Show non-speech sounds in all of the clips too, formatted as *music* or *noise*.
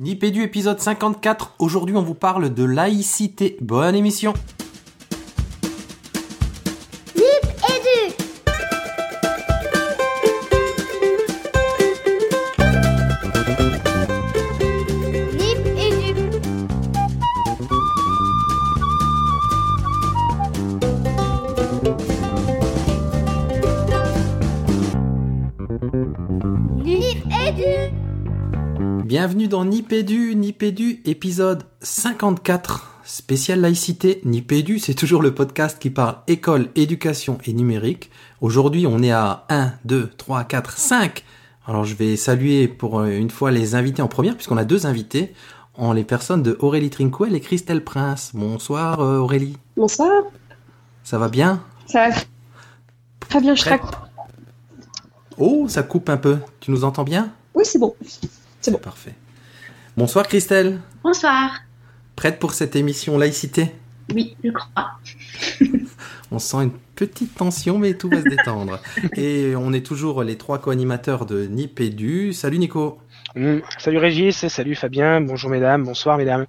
Nipédu épisode 54. Aujourd'hui, on vous parle de laïcité. Bonne émission. Bienvenue dans Nipédu, Nipédu épisode 54. Spécial laïcité, Nipédu, c'est toujours le podcast qui parle école, éducation et numérique. Aujourd'hui, on est à 1, 2, 3, 4, 5. Alors, je vais saluer pour euh, une fois les invités en première, puisqu'on a deux invités, en les personnes de Aurélie Trinquel et Christelle Prince. Bonsoir euh, Aurélie. Bonsoir, Ça va bien? Ça va très bien, je Prêt. Oh, ça coupe un peu. Tu nous entends bien? Oui, c'est bon. C'est bon. Parfait. Bonsoir Christelle. Bonsoir. Prête pour cette émission laïcité? Oui, je crois. *laughs* On sent une petite tension, mais tout va se détendre. *laughs* Et on est toujours les trois co-animateurs de Nipédu. Salut Nico. Mm. Salut Régis, salut Fabien, bonjour mesdames, bonsoir mesdames.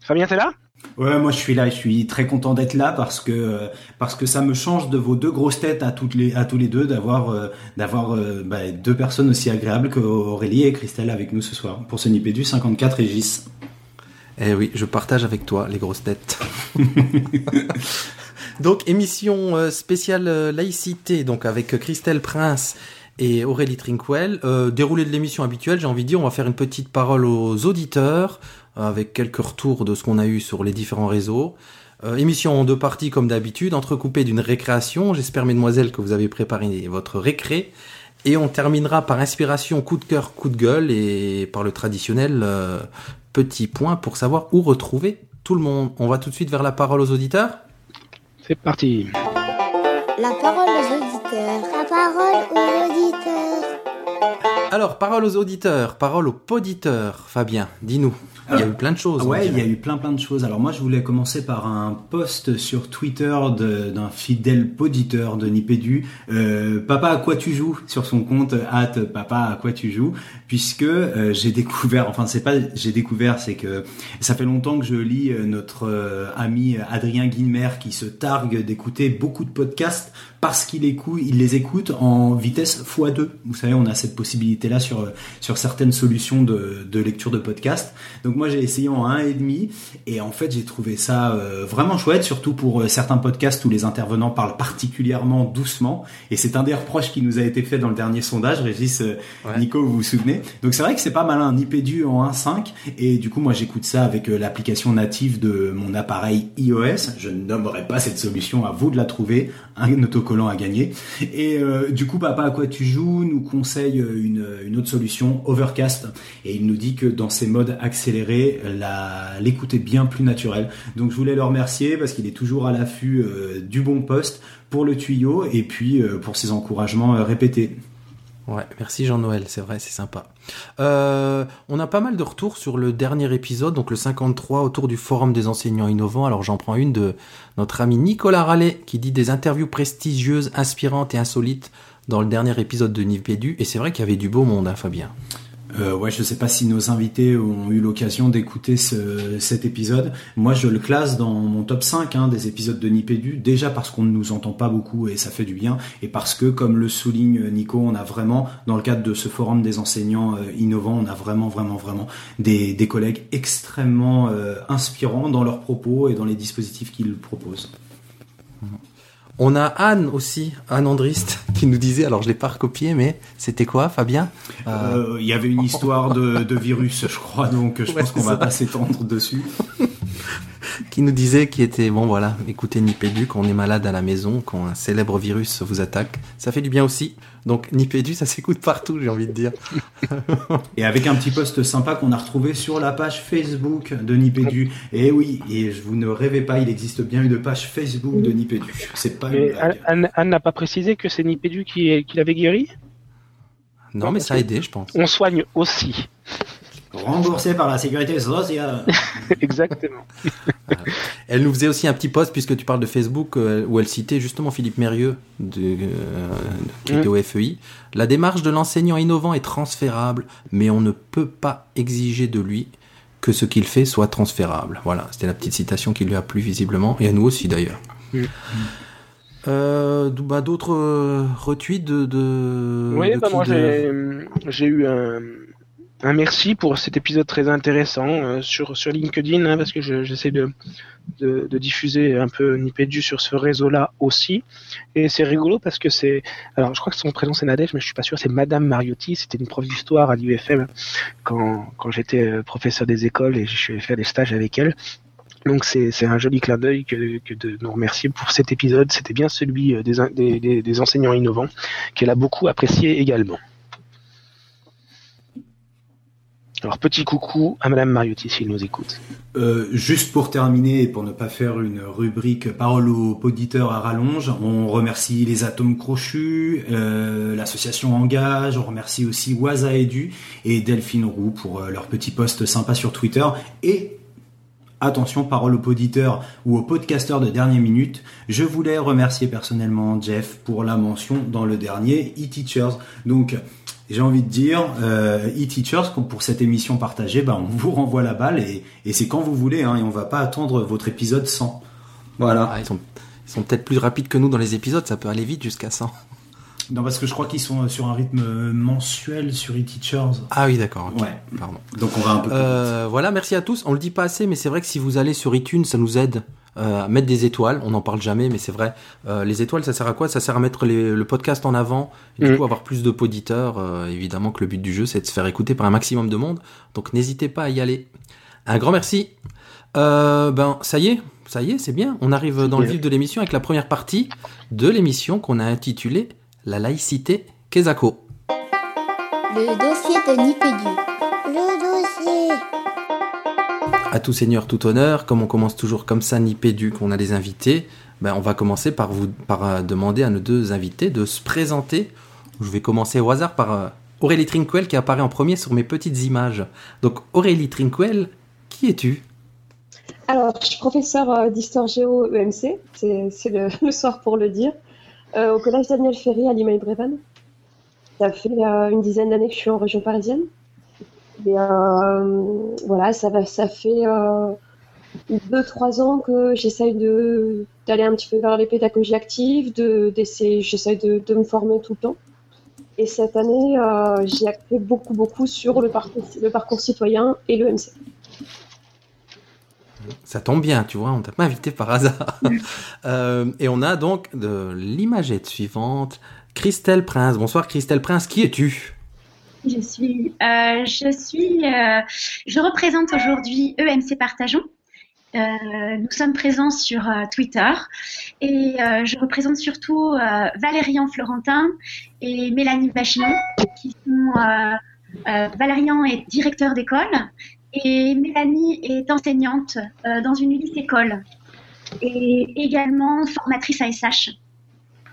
Fabien, t'es là? Ouais, moi je suis là, je suis très content d'être là parce que parce que ça me change de vos deux grosses têtes à toutes les tous les deux d'avoir euh, d'avoir euh, bah, deux personnes aussi agréables que Aurélie et Christelle avec nous ce soir pour ce Nipédu 54 Régis. Eh oui, je partage avec toi les grosses têtes. *laughs* donc émission euh, spéciale euh, laïcité, donc avec Christelle Prince et Aurélie Trinquel. Euh, déroulé de l'émission habituelle, j'ai envie de dire, on va faire une petite parole aux auditeurs euh, avec quelques retours de ce qu'on a eu sur les différents réseaux. Euh, émission en deux parties comme d'habitude, entrecoupée d'une récréation. J'espère, mesdemoiselles, que vous avez préparé votre récré. Et on terminera par inspiration, coup de cœur, coup de gueule et par le traditionnel euh, petit point pour savoir où retrouver tout le monde. On va tout de suite vers la parole aux auditeurs. C'est parti. La parole aux auditeurs La parole aux auditeurs Alors, parole aux auditeurs, parole aux poditeurs. Fabien, dis-nous. Il y a eu plein de choses. on Ouais, il y a eu plein plein de choses. Alors moi je voulais commencer par un post sur Twitter d'un fidèle poditeur de Nipédu, euh, Papa à quoi tu joues? Sur son compte at Papa à quoi tu joues, puisque euh, j'ai découvert, enfin c'est pas j'ai découvert, c'est que ça fait longtemps que je lis euh, notre euh, ami Adrien Guilmer qui se targue d'écouter beaucoup de podcasts parce qu'il écoute, il les écoute en vitesse x2. Vous savez, on a cette possibilité là sur sur certaines solutions de, de lecture de podcasts. Donc moi j'ai essayé en 1,5 et en fait j'ai trouvé ça euh, vraiment chouette, surtout pour euh, certains podcasts où les intervenants parlent particulièrement doucement. Et c'est un des reproches qui nous a été fait dans le dernier sondage, Régis, euh, Ouais. Nico, vous vous souvenez. Donc c'est vrai que c'est pas malin, Nipédu en 1.5 et du coup moi j'écoute ça avec l'application native de mon appareil iOS. Je ne nommerai pas cette solution, à vous de la trouver, un autocollant à gagner. Et du coup Papa à quoi tu joues? Nous conseille une, une autre solution, Overcast, et il nous dit que dans ces modes accélérés, l'écoute est bien plus naturelle. Donc je voulais le remercier parce qu'il est toujours à l'affût euh, du bon poste pour le tuyau et puis euh, pour ses encouragements euh, répétés. Ouais, merci Jean-Noël, c'est vrai, c'est sympa. Euh, on a pas mal de retours sur le dernier épisode, donc le 53, autour du forum des enseignants innovants. Alors j'en prends une de notre ami Nicolas Rallet, qui dit des interviews prestigieuses, inspirantes et insolites dans le dernier épisode de Nipédu. Et c'est vrai qu'il y avait du beau monde, hein, Fabien. Euh, ouais, je sais pas si nos invités ont eu l'occasion d'écouter ce, cet épisode. Moi, je le classe dans mon top 5 hein, des épisodes de Nipédu, déjà parce qu'on ne nous entend pas beaucoup et ça fait du bien, et parce que, comme le souligne Nico, on a vraiment, dans le cadre de ce forum des enseignants euh, innovants, on a vraiment, vraiment, vraiment des, des collègues extrêmement euh, inspirants dans leurs propos et dans les dispositifs qu'ils proposent. On a Anne aussi, Anne Andrist, qui nous disait, alors je l'ai pas recopié, mais c'était quoi, Fabien? Euh, Euh, Il y avait une histoire de, de virus, je crois, donc je Ouais, pense qu'on va pas s'étendre dessus. *laughs* qui nous disait qu'il était bon voilà écoutez Nipédu quand on est malade à la maison quand un célèbre virus vous attaque. Ça fait du bien aussi donc Nipédu ça s'écoute partout j'ai envie de dire Et avec un petit post sympa qu'on a retrouvé sur la page Facebook de Nipédu. Et oui, et je vous ne rêvez pas, il existe bien une page Facebook de Nipédu. C'est pas une. Anne- n'a pas précisé que c'est Nipédu qui, qui l'avait guéri? Non mais ça a aidé je pense On soigne aussi. Remboursé par la sécurité sociale. *laughs* Exactement. Elle nous faisait aussi un petit post, puisque tu parles de Facebook, euh, où elle citait justement Philippe Mérieux, de, euh, qui était au FEI. La démarche de l'enseignant innovant est transférable, mais on ne peut pas exiger de lui que ce qu'il fait soit transférable. Voilà, c'était la petite citation qui lui a plu visiblement, et à nous aussi d'ailleurs. Mm. Euh, bah, D'autres euh, retweets de, de, Oui, de bah moi j'ai eu un, un merci pour cet épisode très intéressant euh, sur LinkedIn hein, parce que je- j'essaie de, diffuser un peu Nipédu sur ce réseau-là aussi et c'est rigolo parce que c'est alors je crois que son prénom c'est Nadège mais je suis pas sûr c'est Madame Mariotti c'était une prof d'histoire à l'UFM quand quand j'étais euh, professeur des écoles et je suis faire des stages avec elle donc c'est un joli clin d'œil que, de nous remercier pour cet épisode. C'était bien celui euh, des, des enseignants innovants qu'elle a beaucoup apprécié également. Alors petit coucou à Madame Mariotti s'il nous écoute. Euh, juste pour terminer et pour ne pas faire une rubrique parole aux auditeurs à rallonge, on remercie les Atomes Crochus, euh, l'association Engage, on remercie aussi Waza Edu et Delphine Roux pour euh, leur petit post sympa sur Twitter et attention parole aux auditeurs ou aux podcasteurs de dernière minute, je voulais remercier personnellement Jeff pour la mention dans le dernier e-teachers. Donc j'ai envie de dire, euh, e-teachers, pour cette émission partagée, bah, on vous renvoie la balle et, et c'est quand vous voulez, hein, et on va pas attendre votre épisode 100. Voilà. Ah, ils sont, ils sont peut-être plus rapides que nous dans les épisodes, ça peut aller vite jusqu'à 100. Non, parce que je crois qu'ils sont sur un rythme mensuel sur e-teachers. Ah oui, d'accord. ok. Ouais. Pardon. Donc on va un peu. Euh, voilà, merci à tous. On le dit pas assez, mais c'est vrai que si vous allez sur iTunes, ça nous aide euh, à mettre des étoiles. On n'en parle jamais, mais c'est vrai. Euh, les étoiles, ça sert à quoi? Ça sert à mettre les- le podcast en avant, et du Mhm. coup avoir plus de poditeurs. Euh, évidemment que le but du jeu, c'est de se faire écouter par un maximum de monde. Donc n'hésitez pas à y aller. Un grand merci. Euh, ben ça y est, ça y est, c'est bien. On arrive dans le vif de l'émission avec la première partie de l'émission qu'on a intitulée La laïcité Kezako. Le dossier de Nipédu. Le dossier. À tout seigneur, tout honneur, comme on commence toujours comme ça, ni pédu, qu'on a des invités, ben on va commencer par vous par euh, demander à nos deux invités de se présenter. Je vais commencer au hasard par euh, Aurélie Trinquel qui apparaît en premier sur mes petites images. Donc Aurélie Trinquel, qui es-tu? Alors, je suis professeur euh, d'histoire géo EMC, c'est le, *laughs* le soir pour le dire, au collège Daniel Ferry à Limeil-Brévannes. Ça fait euh, une dizaine d'années que je suis en région parisienne. Et euh, voilà, ça, fait euh, deux, trois ans que j'essaye d'aller un petit peu vers les pédagogies actives, j'essaye de, me former tout le temps. Et cette année, euh, j'ai axé beaucoup, beaucoup sur le parcours, le parcours citoyen et l'EMC. Ça tombe bien, tu vois, on t'a pas invité par hasard. *laughs* Euh, et on a donc l'imagette suivante, Christelle Prince. Bonsoir Christelle Prince, qui es-tu? Je suis, euh, je suis, euh, je représente aujourd'hui EMC Partageons. Nous sommes présents sur Twitter et je représente surtout Valérian Florentin et Mélanie Bachinon qui sont Valérian est directeur d'école et Mélanie est enseignante euh, dans une lycée école et également formatrice ASH.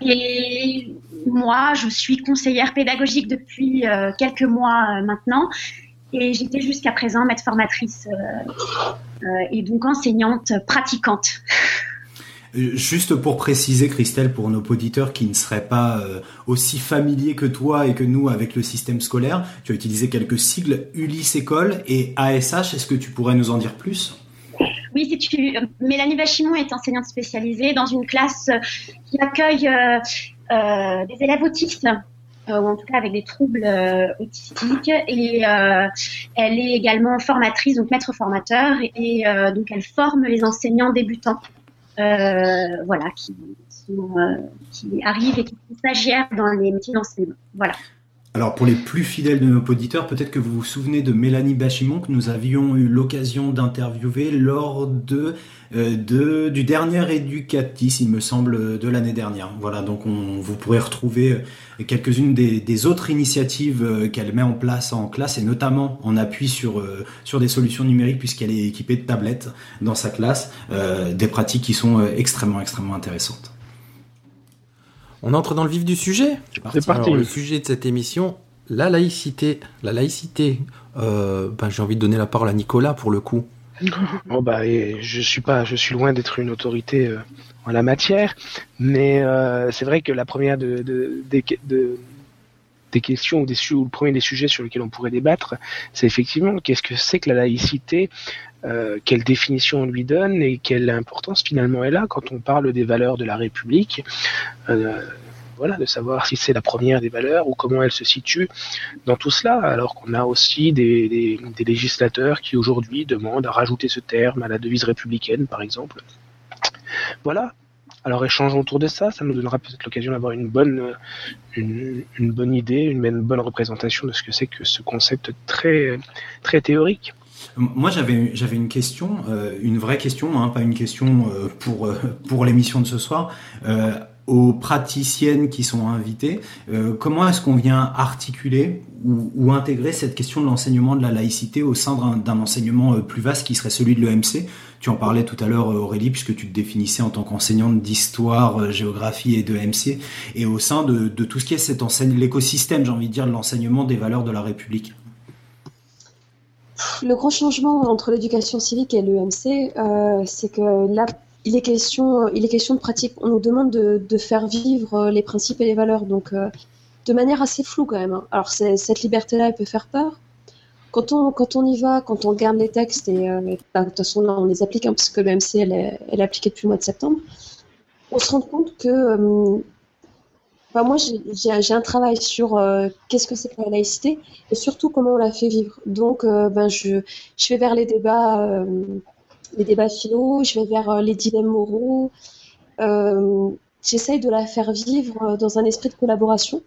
Et moi, je suis conseillère pédagogique depuis euh, quelques mois euh, maintenant. Et j'étais jusqu'à présent maître formatrice et donc enseignante pratiquante. *laughs* Juste pour préciser, Christelle, pour nos auditeurs qui ne seraient pas euh, aussi familiers que toi et que nous avec le système scolaire, tu as utilisé quelques sigles Ulysse École et ASH. Est-ce que tu pourrais nous en dire plus? Oui. Mélanie Bachimon est enseignante spécialisée dans une classe qui accueille euh, euh, des élèves autistes. ou en tout cas avec des troubles autistiques et elle est également formatrice donc maître formateur et donc elle forme les enseignants débutants voilà qui, euh, qui arrivent et qui sont stagiaires dans les métiers d'enseignement. Voilà Alors pour les plus fidèles de nos auditeurs, peut-être que vous vous souvenez de Mélanie Bachimon que nous avions eu l'occasion d'interviewer lors de, euh, du dernier Educatis, il me semble, de l'année dernière. Voilà, donc on, vous pourrez retrouver euh, quelques-unes des, autres initiatives euh, qu'elle met en place en classe et notamment en appui sur sur des solutions numériques puisqu'elle est équipée de tablettes dans sa classe, des pratiques qui sont extrêmement extrêmement intéressantes. On entre dans le vif du sujet C'est parti. Alors, le sujet de cette émission, la laïcité. La laïcité, euh, ben, j'ai envie de donner la parole à Nicolas pour le coup. Bon *laughs* bah, je suis pas, je suis loin d'être une autorité euh, en la matière, mais euh, c'est vrai que la première de, de, de, des questions ou, des, ou le premier des sujets sur lesquels on pourrait débattre, c'est effectivement qu'est-ce que c'est que la laïcité, euh, quelle définition on lui donne et quelle importance finalement elle a quand on parle des valeurs de la République. Euh, voilà, de savoir si c'est la première des valeurs ou comment elle se situe dans tout cela, alors qu'on a aussi des, législateurs qui aujourd'hui demandent à rajouter ce terme à la devise républicaine, par exemple. Voilà, alors échangeons autour de ça, ça nous donnera peut-être l'occasion d'avoir une bonne, une, bonne idée, une, bonne représentation de ce que c'est que ce concept très, très théorique. Moi, j'avais j'avais une question, euh, une vraie question, hein, pas une question euh, pour euh, pour l'émission de ce soir aux praticiennes qui sont invitées, comment est-ce qu'on vient articuler ou, intégrer cette question de l'enseignement de la laïcité au sein d'un enseignement plus vaste qui serait celui de l'EMC Tu en parlais tout à l'heure Aurélie, puisque tu te définissais en tant qu'enseignante d'histoire, géographie et de MC, et au sein de, tout ce qui est l'écosystème, j'ai envie de dire, de l'enseignement des valeurs de la République. Le grand changement entre l'éducation civique et l'EMC, euh, c'est que là, il est question, il est question de pratique. On nous demande de, faire vivre euh, les principes et les valeurs, donc euh, de manière assez floue quand même. Hein. Alors cette liberté-là, elle peut faire peur. Quand on, quand on y va, quand on regarde les textes, et bah, de toute façon là on les applique, hein, parce que le MC elle est, elle est appliquée depuis le mois de septembre, on se rend compte que bah, moi j'ai un travail sur qu'est-ce que c'est que la laïcité et surtout comment on la fait vivre. Donc ben, je, je vais vers les débats les débats philo, je vais vers euh, les dilemmes moraux. Euh, j'essaye de la faire vivre euh, dans un esprit de collaboration.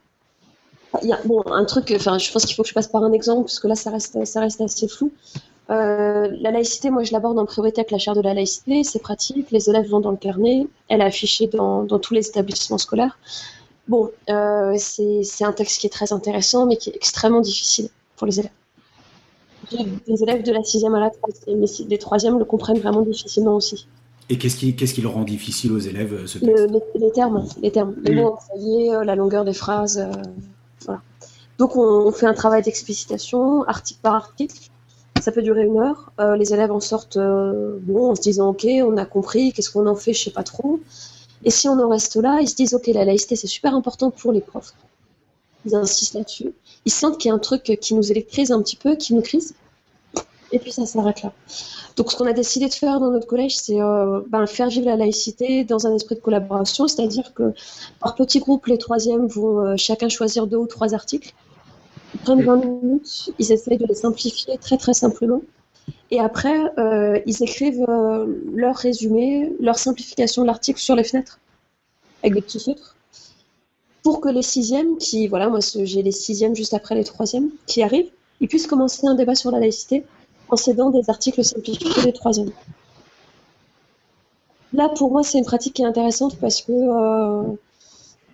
Il y a, bon, un truc, enfin, je pense qu'il faut que je passe par un exemple, parce que là, ça reste, ça reste assez flou. la laïcité, moi, je l'aborde en priorité avec la chaire de la laïcité. C'est pratique, les élèves vont dans le carnet, elle est affichée dans, dans tous les établissements scolaires. Bon, euh, c'est un texte qui est très intéressant, mais qui est extrêmement difficile pour les élèves des élèves de la sixième à la troisième, mais les troisièmes le comprennent vraiment difficilement aussi. Et qu'est-ce qui, qu'est-ce qui le rend difficile aux élèves euh, ce texte? les, termes, les termes, les mots employés, euh, la longueur des phrases, euh, voilà. Donc on, fait un travail d'explicitation, article par article. Ça peut durer une heure. les élèves en sortent, bon, en se disant ok, on a compris, qu'est-ce qu'on en fait, je sais pas trop. Et si on en reste là, ils se disent ok, la laïcité c'est super important pour les profs. Ils insistent là-dessus ils sentent qu'il y a un truc qui nous électrise un petit peu, qui nous crise. Et puis ça s'arrête là. Donc ce qu'on a décidé de faire dans notre collège, c'est euh, ben, faire vivre la laïcité dans un esprit de collaboration, c'est-à-dire que par petits groupes, les troisièmes vont euh, chacun choisir deux ou trois articles. Ils prennent 20 minutes, ils essayent de les simplifier très très simplement. Et après, euh, ils écrivent leur résumé, leur simplification de l'article sur les fenêtres, avec des petits feutres pour que les sixièmes, qui, voilà, moi j'ai les sixièmes juste après les troisièmes, qui arrivent, ils puissent commencer un débat sur la laïcité en cédant des articles simplifiés des troisièmes. Là, pour moi, c'est une pratique qui est intéressante parce que, euh,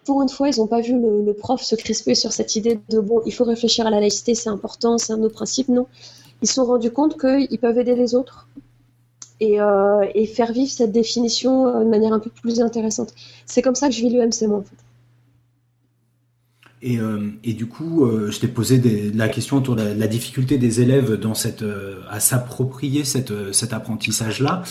pour une fois, ils n'ont pas vu le, prof se crisper sur cette idée de bon, il faut réfléchir à la laïcité, c'est important, c'est un de nos principes. Non, ils se sont rendus compte qu'ils peuvent aider les autres et, euh, faire vivre cette définition euh, de manière un peu plus intéressante. C'est comme ça que je vis l'UMC, moi, euh, et, du coup, je t'ai posé la question autour de la, difficulté des élèves à s'approprier cet apprentissage-là.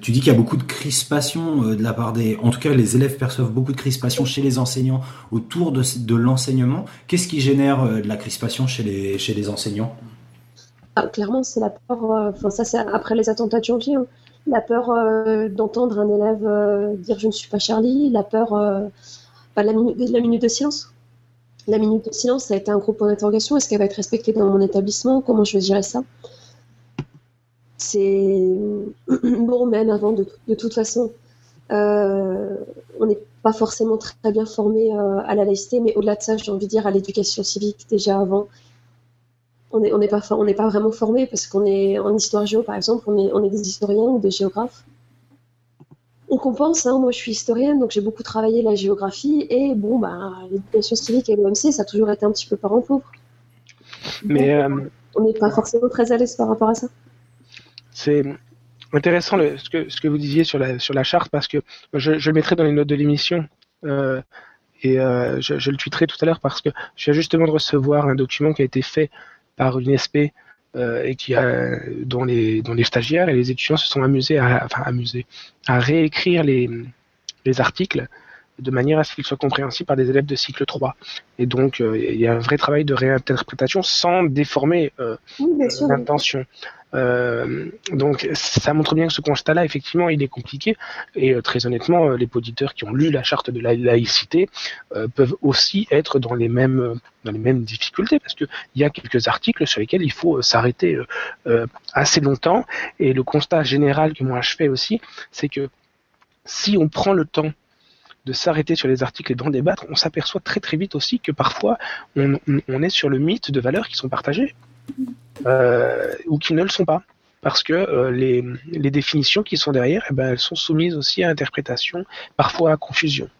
tu dis qu'il y a beaucoup de crispation de la part des, en tout cas, les élèves perçoivent beaucoup de crispation chez les enseignants autour de, l'enseignement. Qu'est-ce qui génère de la crispation chez les enseignants? Ah, Clairement, c'est la peur. Enfin, ça, c'est après les attentats de janvier. Hein. La peur d'entendre un élève dire je ne suis pas Charlie, la peur bah, la, minute de silence la minute de silence, ça a été un gros point d'interrogation. Est-ce qu'elle va être respectée dans mon établissement? Comment je vais ça? C'est *clears throat* bon, même avant, de, toute façon, euh, on n'est pas forcément très bien formé euh, à la laïcité, mais au-delà de ça, j'ai envie de dire à l'éducation civique déjà avant. On n'est pas, on pas vraiment formé parce qu'on est en histoire géo, par exemple, on est, on est des historiens ou des géographes on compense. Hein. Moi, je suis historienne, donc j'ai beaucoup travaillé la géographie. Et bon, bah, l'éducation civique et l'OMC, ça a toujours été un petit peu parent pauvre. Mais euh, on n'est pas forcément très à l'aise par rapport à ça. C'est intéressant ce, que, ce que vous disiez sur la, sur la charte, parce que je, le mettrai dans les notes de l'émission. Euh, et euh, je, le tweeterai tout à l'heure parce que je viens justement de recevoir un document qui a été fait par une SP et qui a, dont, les, dont les stagiaires et les étudiants se sont amusés à, enfin, amusés, à réécrire les, les articles de manière à ce qu'ils soient compréhensibles par des élèves de cycle 3. Et donc, euh, il y a un vrai travail de réinterprétation sans déformer euh, l'intention. Euh, donc, ça montre bien que ce constat-là, effectivement, il est compliqué. Et très honnêtement, les auditeurs qui ont lu la charte de la laïcité peuvent aussi être dans les mêmes dans les mêmes difficultés parce qu'il y a quelques articles sur lesquels il faut s'arrêter assez longtemps. Et le constat général que moi je fais aussi, c'est que si on prend le temps de s'arrêter sur les articles et d'en débattre, on s'aperçoit très très vite aussi que parfois on, est sur le mythe de valeurs qui sont partagées euh, ou qui ne le sont pas. Parce que euh, les, définitions qui sont derrière, eh ben, elles sont soumises aussi à interprétation, parfois à confusion.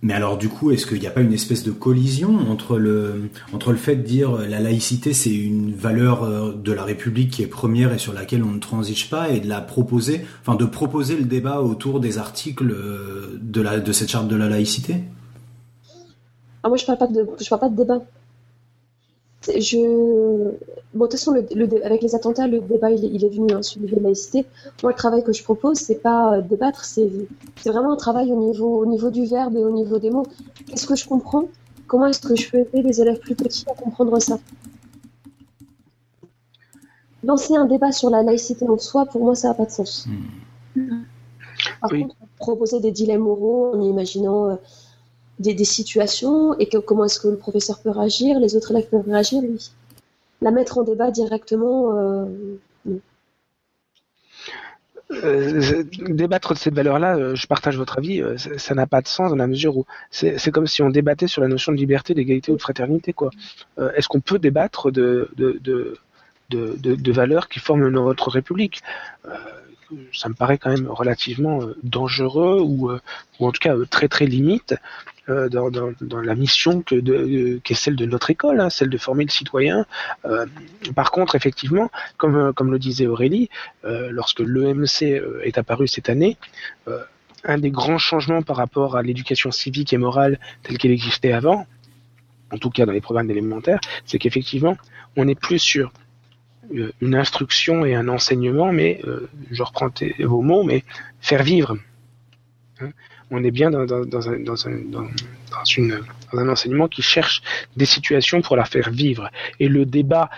Mais alors du coup, est-ce qu'il n'y a pas une espèce de collision entre le, entre le fait de dire euh, la laïcité c'est une valeur euh, de la République qui est première et sur laquelle on ne transige pas et de la proposer, enfin de proposer le débat autour des articles euh, de, la, de cette charte de la laïcité? Ah, Moi je parle je parle pas de débat. Je... Bon, de toute façon, le, avec les attentats, le débat, il, est venu hein, sur la laïcité. Moi, le travail que je propose, c'est pas euh, débattre, c'est vraiment un travail au niveau, au niveau du verbe et au niveau des mots. Qu'est-ce que je comprends? Comment est-ce que je peux aider les élèves plus petits à comprendre ça? Lancer un débat sur la laïcité en soi, pour moi, ça n'a pas de sens. Hmm. Par contre, proposer des dilemmes moraux en imaginant... Euh, des, situations et comment est-ce que le professeur peut réagir, les autres élèves peuvent réagir, oui. La mettre en débat directement, euh, euh, débattre de cette valeur-là, euh, je partage votre avis, ça n'a pas de sens dans la mesure où c'est comme si on débattait sur la notion de liberté, d'égalité ou de fraternité. quoi. Est-ce qu'on peut débattre de, de, de, de, valeurs qui forment notre République? Ça me paraît quand même relativement dangereux ou, ou en tout cas très très limite euh, dans, la mission que de, qui est celle de notre école, hein, celle de former le citoyen. Euh, par contre, effectivement, comme, euh, comme le disait Aurélie, lorsque l'EMC est apparu cette année, un des grands changements par rapport à l'éducation civique et morale telle qu'elle existait avant, en tout cas dans les programmes élémentaires, c'est qu'effectivement, on n'est plus sur une instruction et un enseignement, mais, je reprends vos mots, mais faire vivre. Hein on est bien dans, un, enseignement qui cherche des situations pour la faire vivre. Et le débat,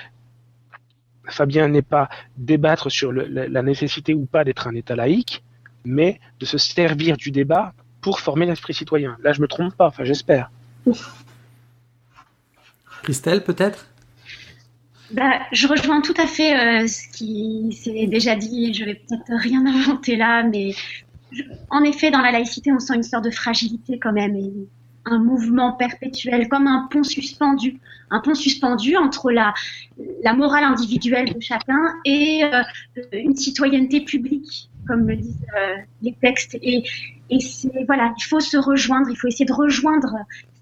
Fabien, n'est pas débattre sur la, nécessité ou pas d'être un État laïque, mais de se servir du débat pour former l'esprit citoyen. Là, je me trompe pas, enfin j'espère. *laughs* Christelle, peut-être? Bah, je rejoins tout à fait euh, ce qui s'est déjà dit. Je vais peut-être rien inventer là, mais en effet, dans la laïcité, on sent une sorte de fragilité quand même et un mouvement perpétuel, comme un pont suspendu, un pont suspendu entre la, morale individuelle de chacun et euh, une citoyenneté publique, comme le disent euh, les textes. Et, et voilà, il faut se rejoindre, il faut essayer de rejoindre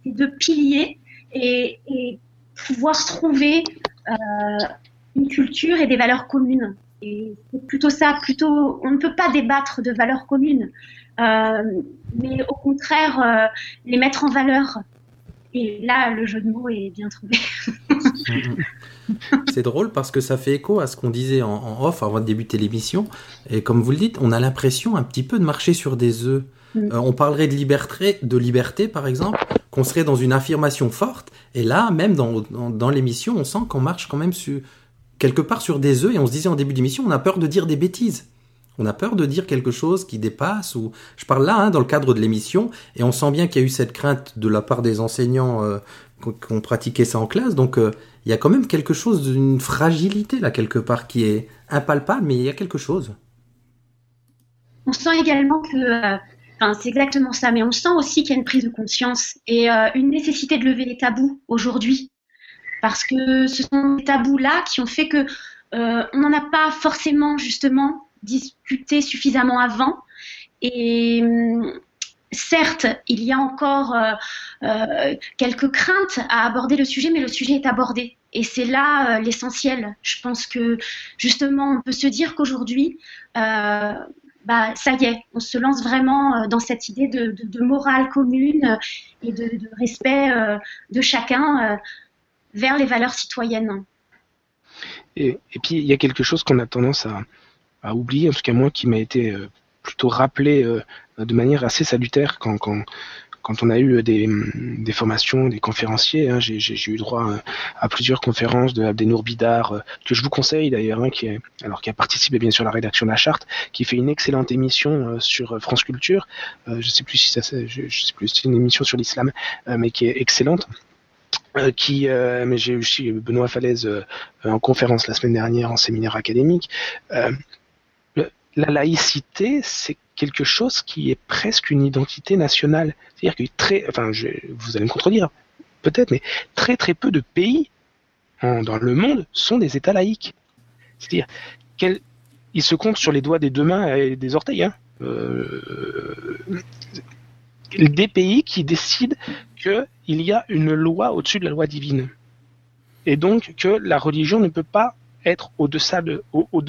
ces deux piliers et, et pouvoir trouver euh, une culture et des valeurs communes. Et c'est plutôt ça, plutôt, on ne peut pas débattre de valeurs communes, euh, mais au contraire, euh, les mettre en valeur. Et là, le jeu de mots est bien trouvé. c'est drôle parce que ça fait écho à ce qu'on disait en, off avant de débuter l'émission. Et comme vous le dites, on a l'impression un petit peu de marcher sur des œufs. Mm. Euh, on parlerait de liberté, de liberté, par exemple, qu'on serait dans une affirmation forte. Et là, même dans, dans l'émission, on sent qu'on marche quand même sur, quelque part sur des œufs et on se disait en début d'émission, on a peur de dire des bêtises. On a peur de dire quelque chose qui dépasse ou je parle là hein, dans le cadre de l'émission et on sent bien qu'il y a eu cette crainte de la part des enseignants euh, qui ont pratiqué ça en classe. Donc euh, il y a quand même quelque chose d'une fragilité là quelque part qui est impalpable, mais il y a quelque chose. On sent également que euh, Enfin, c'est exactement ça, mais on sent aussi qu'il y a une prise de conscience et une nécessité de lever les tabous aujourd'hui parce que ce sont des tabous-là qui ont fait que euh, on n'en a pas forcément justement discuté suffisamment avant. Et hum, certes, il y a encore euh, euh, quelques craintes à aborder le sujet, mais le sujet est abordé. Et c'est là l'essentiel. Je pense que justement, on peut se dire qu'aujourd'hui, bah, ça y est, on se lance vraiment dans cette idée de, morale commune et de, de respect de chacun vers les valeurs citoyennes. Et, puis il y a quelque chose qu'on a tendance à, oublier, en tout cas moi, qui m'a été euh, plutôt rappelé euh, de manière assez salutaire quand, on a eu des, formations, des conférenciers. Hein, j'ai eu droit à, plusieurs conférences de Abdenour Bidar, euh, que je vous conseille d'ailleurs, hein, qui, alors, a participé bien sûr à la rédaction de la charte, qui fait une excellente émission sur France Culture. je sais plus si c'est une émission sur l'islam, mais qui est excellente. Euh, qui, euh, mais j'ai eu aussi Benoît Falaise euh, en conférence la semaine dernière en séminaire académique. la laïcité, c'est quelque chose qui est presque une identité nationale. C'est-à-dire que très, enfin, vous allez me contredire, peut-être, mais très très peu de pays dans le monde sont des États laïques. C'est-à-dire qu'ils se comptent sur les doigts des deux mains et des orteils. Hein. des pays qui décident qu'il y a une loi au-dessus de la loi divine. Et donc que la religion ne peut pas être au-delà. De, au,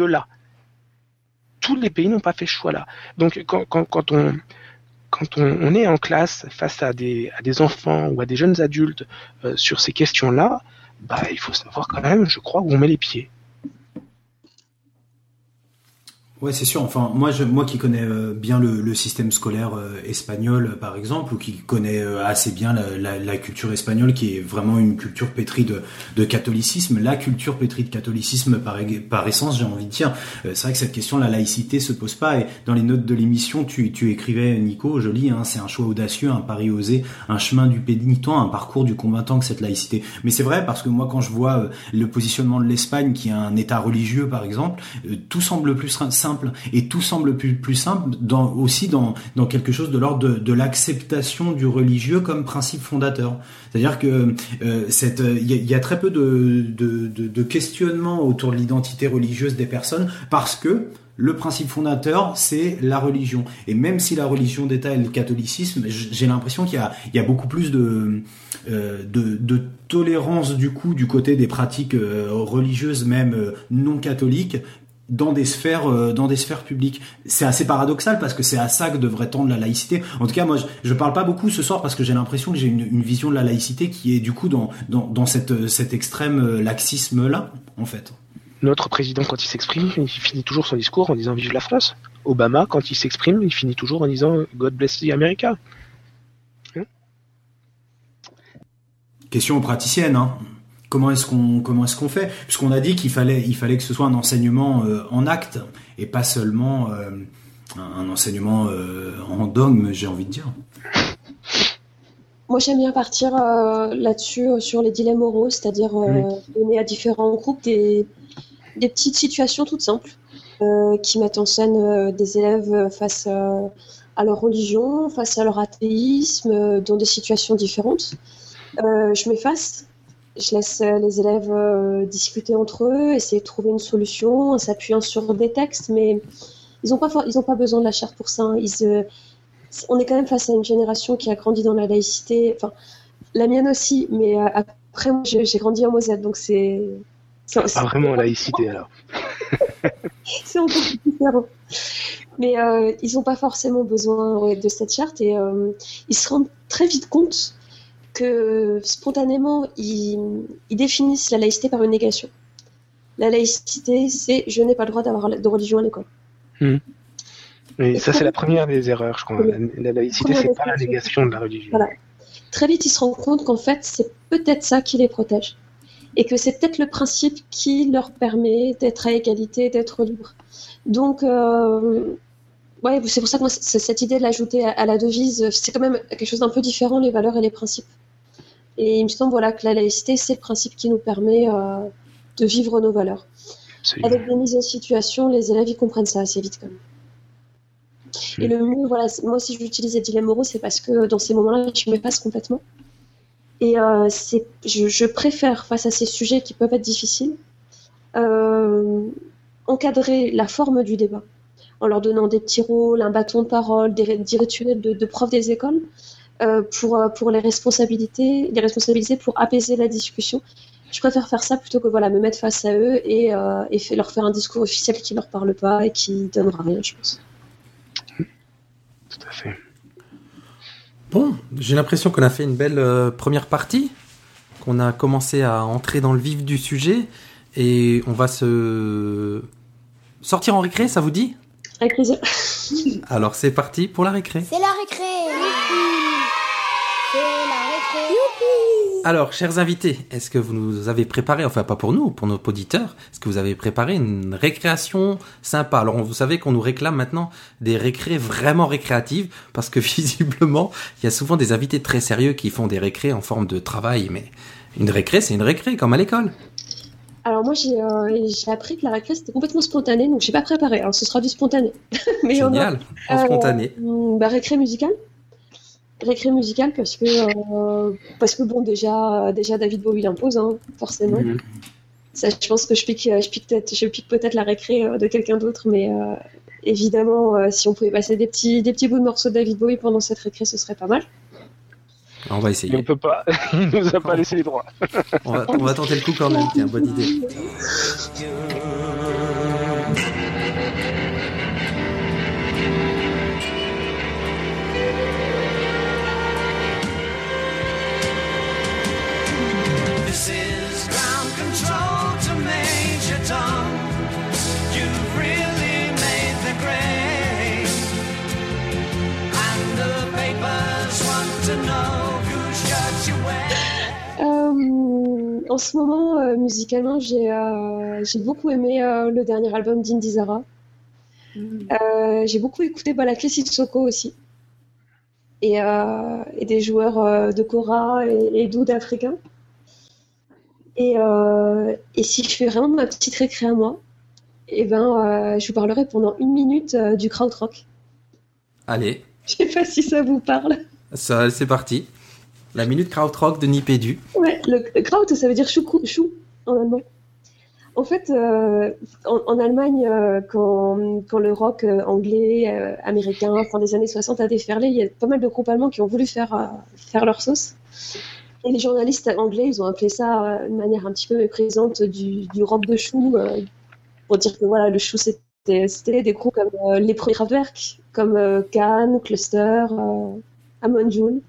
Tous les pays n'ont pas fait ce choix-là. Donc quand, on, est en classe face à des, à des enfants ou à des jeunes adultes euh, sur ces questions-là, bah, il faut savoir quand même, je crois, où on met les pieds. Ouais, c'est sûr. Enfin, moi, je, moi qui connais euh, bien le, le, système scolaire euh, espagnol, par exemple, ou qui connaît euh, assez bien la, la, la, culture espagnole, qui est vraiment une culture pétrie de, de catholicisme, la culture pétrie de catholicisme par, par essence, j'ai envie de dire. c'est vrai que cette question, la laïcité, se pose pas. Et dans les notes de l'émission, tu, tu écrivais, Nico, je lis, hein, c'est un choix audacieux, un pari osé, un chemin du pénitent, un parcours du combattant que cette laïcité. Mais c'est vrai parce que moi, quand je vois le positionnement de l'Espagne, qui est un État religieux, par exemple, tout semble plus simple et tout semble plus, simple aussi dans, quelque chose de l'ordre de, l'acceptation du religieux comme principe fondateur. C'est-à-dire que euh, il y, a très peu de, de, questionnements autour de l'identité religieuse des personnes parce que le principe fondateur, c'est la religion. Et même si la religion d'État est le catholicisme, j'ai l'impression qu'il y a, beaucoup plus de, euh, de, tolérance du coup du côté des pratiques euh, religieuses, même euh, non catholiques, dans des sphères euh, dans des sphères publiques. C'est assez paradoxal parce que c'est à ça que devrait tendre la laïcité. En tout cas, moi, je, je parle pas beaucoup ce soir parce que j'ai l'impression que j'ai une, une, vision de la laïcité qui est du coup dans dans, dans cette cet extrême euh, laxisme là, en fait. Notre président, quand il s'exprime, il finit toujours son discours en disant Vive la France. Obama, quand il s'exprime, il finit toujours en disant God bless the America. Hein Question praticienne, hein comment est-ce qu'on comment est-ce qu'on fait? Puisqu'on a dit qu'il fallait il fallait que ce soit un enseignement euh, en acte et pas seulement euh, un, enseignement euh, en dogme j'ai envie de dire. Moi j'aime bien partir là-dessus sur les dilemmes moraux c'est-à-dire donner à différents groupes des, des petites situations toutes simples qui mettent en scène des élèves face à leur religion face à leur athéisme dans des situations différentes. Je m'efface je laisse euh, les élèves euh, discuter entre eux, essayer de trouver une solution en s'appuyant sur des textes, mais ils n'ont pas, ils pas besoin de la charte pour ça. Hein. Ils, euh, on est quand même face à une génération qui a grandi dans la laïcité, enfin, la mienne aussi, mais après, moi, j'ai grandi en Moselle, donc c'est. Pas vraiment laïcité alors. *laughs* c'est encore plus différent. Mais ils n'ont pas forcément besoin de cette charte et ils se rendent très vite compte que spontanément, ils, définissent la laïcité par une négation. La laïcité, c'est je n'ai pas le droit d'avoir de religion à l'école. Hmm. ça, c'est la première des erreurs, je crois. La, laïcité, c'est pas la négation de la religion. Très vite, ils se rendent compte qu'en fait, c'est peut-être ça qui les protège. Et que c'est peut-être le principe qui leur permet d'être à égalité, d'être libre. Donc, euh, ouais, c'est pour ça que moi, cette idée de l'ajouter à, la devise, c'est quand même quelque chose d'un peu différent, les valeurs et les principes. Et il me semble voilà, que la laïcité, c'est le principe qui nous permet euh, de vivre nos valeurs. Avec des mises en situation, les élèves, ils comprennent ça assez vite quand même. Et le mieux, voilà, moi, si j'utilise les dilemmes moraux, c'est parce que dans ces moments-là, je me passe complètement. Et euh, c'est, je, préfère, face à ces sujets qui peuvent être difficiles, euh, encadrer la forme du débat en leur donnant des petits rôles, un bâton de parole, des, rituels de, de profs des écoles, euh, pour, euh, pour les responsabilités, les responsabiliser pour apaiser la discussion. Je préfère faire ça plutôt que voilà me mettre face à eux et, euh, et leur faire un discours officiel qui leur parle pas et qui donnera rien, je pense. Tout à fait. Bon, j'ai l'impression qu'on a fait une belle première partie, qu'on a commencé à entrer dans le vif du sujet. Et on va se sortir en récré, ça vous dit? Avec plaisir. Alors c'est parti pour la récré. C'est la récré. C'est la récré. Youpi. Alors, chers invités, est-ce que vous nous avez préparé, enfin pas pour nous, pour nos auditeurs, est-ce que vous avez préparé une récréation sympa? Alors, vous savez qu'on nous réclame maintenant des récrés vraiment récréatives, parce que *laughs* visiblement, il y a souvent des invités très sérieux qui font des récrés en forme de travail, mais une récré, c'est une récré, comme à l'école. Alors moi j'ai euh, j'ai appris que la récré c'était complètement spontané, donc j'ai pas préparé. Alors ce sera du spontané. *laughs* Mais Génial, en spontané. Hmm, bah, récré musical. Récré musical parce que euh, parce que bon déjà déjà David Bowie l'impose hein, forcément. Mhm. Ça, je pense que je pique euh, je pique peut-être je pique peut-être la récré de quelqu'un d'autre, mais évidemment si on pouvait passer des petits des petits bouts de morceaux de David Bowie pendant cette récré, ce serait pas mal. On va Et on essayer. peut pas. *laughs* Il nous a pas laissé les droits. On va, on va tenter le coup quand même, tiens, bonne idée. En ce moment, euh, musicalement, j'ai euh, j'ai beaucoup aimé euh, le dernier album d'Indy Zara. Euh, j'ai beaucoup écouté Balakle Sissoko aussi. Et, euh, et des joueurs euh, de Kora et, et d'oud africains. Et, euh, et si je fais vraiment ma petite récré à moi, eh ben, euh, je vous parlerai pendant une minute euh, du krautrock. Allez, Je sais pas si ça vous parle. ça, c'est parti. La minute krautrock de Nipédu. Ouais, le, Kraut, ça veut dire chou, chou en allemand. En fait, euh, en, Allemagne, euh, quand, quand le rock euh, anglais, américain, fin des années 60 a déferlé, il y a pas mal de groupes allemands qui ont voulu faire, faire leur sauce. Et les journalistes anglais, ils ont appelé ça de manière un petit peu méprisante du, du rock de chou, pour dire que voilà, le chou, c'était c'était des groupes comme les premiers Kraftwerk, comme euh, Cannes, Cluster, euh, Amon Joule.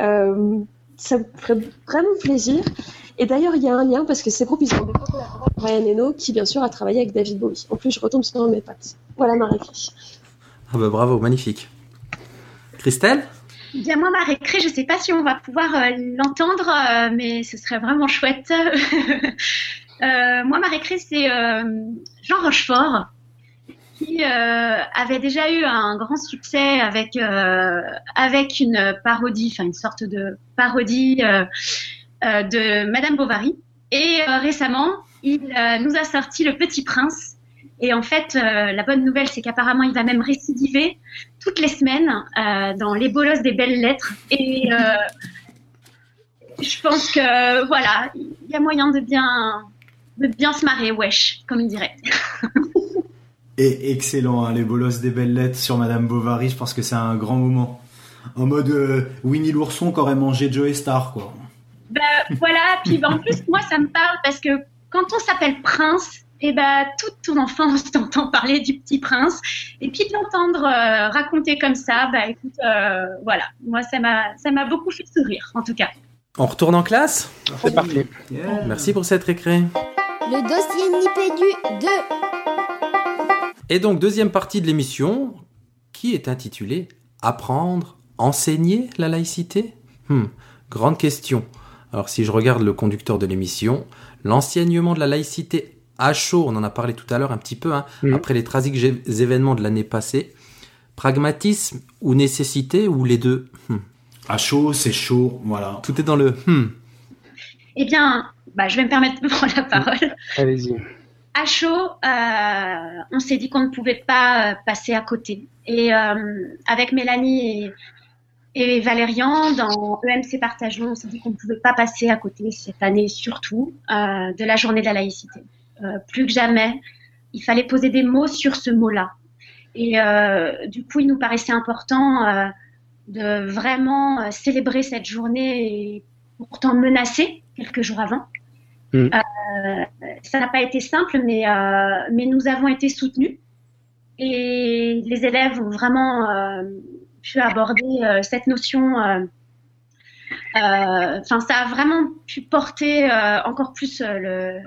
Euh, ça me ferait vraiment plaisir. Et d'ailleurs, il y a un lien parce que ces groupes, ils ont des collaborateurs. Brian Eno, qui bien sûr a travaillé avec David Bowie. En plus, je retombe sur mes pattes. Voilà ma récré. Ah bah bravo, magnifique. Christelle? Bien, moi, ma récré, je sais pas si on va pouvoir euh, l'entendre, euh, mais ce serait vraiment chouette. *laughs* Euh, moi, ma récré, c'est euh, Jean Rochefort, qui euh, avait déjà eu un grand succès avec, euh, avec une parodie, enfin une sorte de parodie euh, de Madame Bovary. Et récemment, il nous a sorti Le Petit Prince. Et en fait, la bonne nouvelle, c'est qu'apparemment, il va même récidiver toutes les semaines dans les bolosses des belles lettres. Et je pense que voilà, il y a moyen de bien, de bien se marrer, wesh, comme il dirait. *laughs* Et excellent, hein, les bolosses des belles lettres sur Madame Bovary, je pense que c'est un grand moment. En mode euh, Winnie l'ourson qui aurait mangé Joe Star, quoi. Ben, voilà, puis ben, en plus, moi, ça me parle parce que quand on s'appelle prince, et ben, toute ton enfance, *laughs* t'entends parler du petit prince. Et puis de l'entendre euh, raconter comme ça, bah écoute, euh, voilà, moi, ça m'a, ça m'a beaucoup fait sourire, en tout cas. On retourne en classe? C'est parti. Yeah. Merci pour cette récré. Le dossier Nipédu 2. Et donc, deuxième partie de l'émission, qui est intitulée Apprendre, enseigner la laïcité? Hmm, Grande question. Alors, si je regarde le conducteur de l'émission, l'enseignement de la laïcité à chaud, on en a parlé tout à l'heure un petit peu, hein, Mhm. après les tragiques événements de l'année passée, pragmatisme ou nécessité ou les deux Hmm, À chaud, c'est chaud, voilà. Tout est dans le hmm. Eh bien, bah, je vais me permettre de *laughs* prendre la parole. Allez-y. À chaud, euh, on s'est dit qu'on ne pouvait pas euh, passer à côté. Et euh, avec Mélanie et, et Valérian, dans EMC Partageons, on s'est dit qu'on ne pouvait pas passer à côté cette année, surtout, euh, de la journée de la laïcité. Plus que jamais, il fallait poser des mots sur ce mot-là. Et du coup, il nous paraissait important de vraiment célébrer cette journée et pourtant menacée quelques jours avant. Mm. Euh, ça n'a pas été simple, mais, euh, mais nous avons été soutenus et les élèves ont vraiment euh, pu aborder euh, cette notion. euh, euh, Enfin, ça a vraiment pu porter euh, encore plus euh,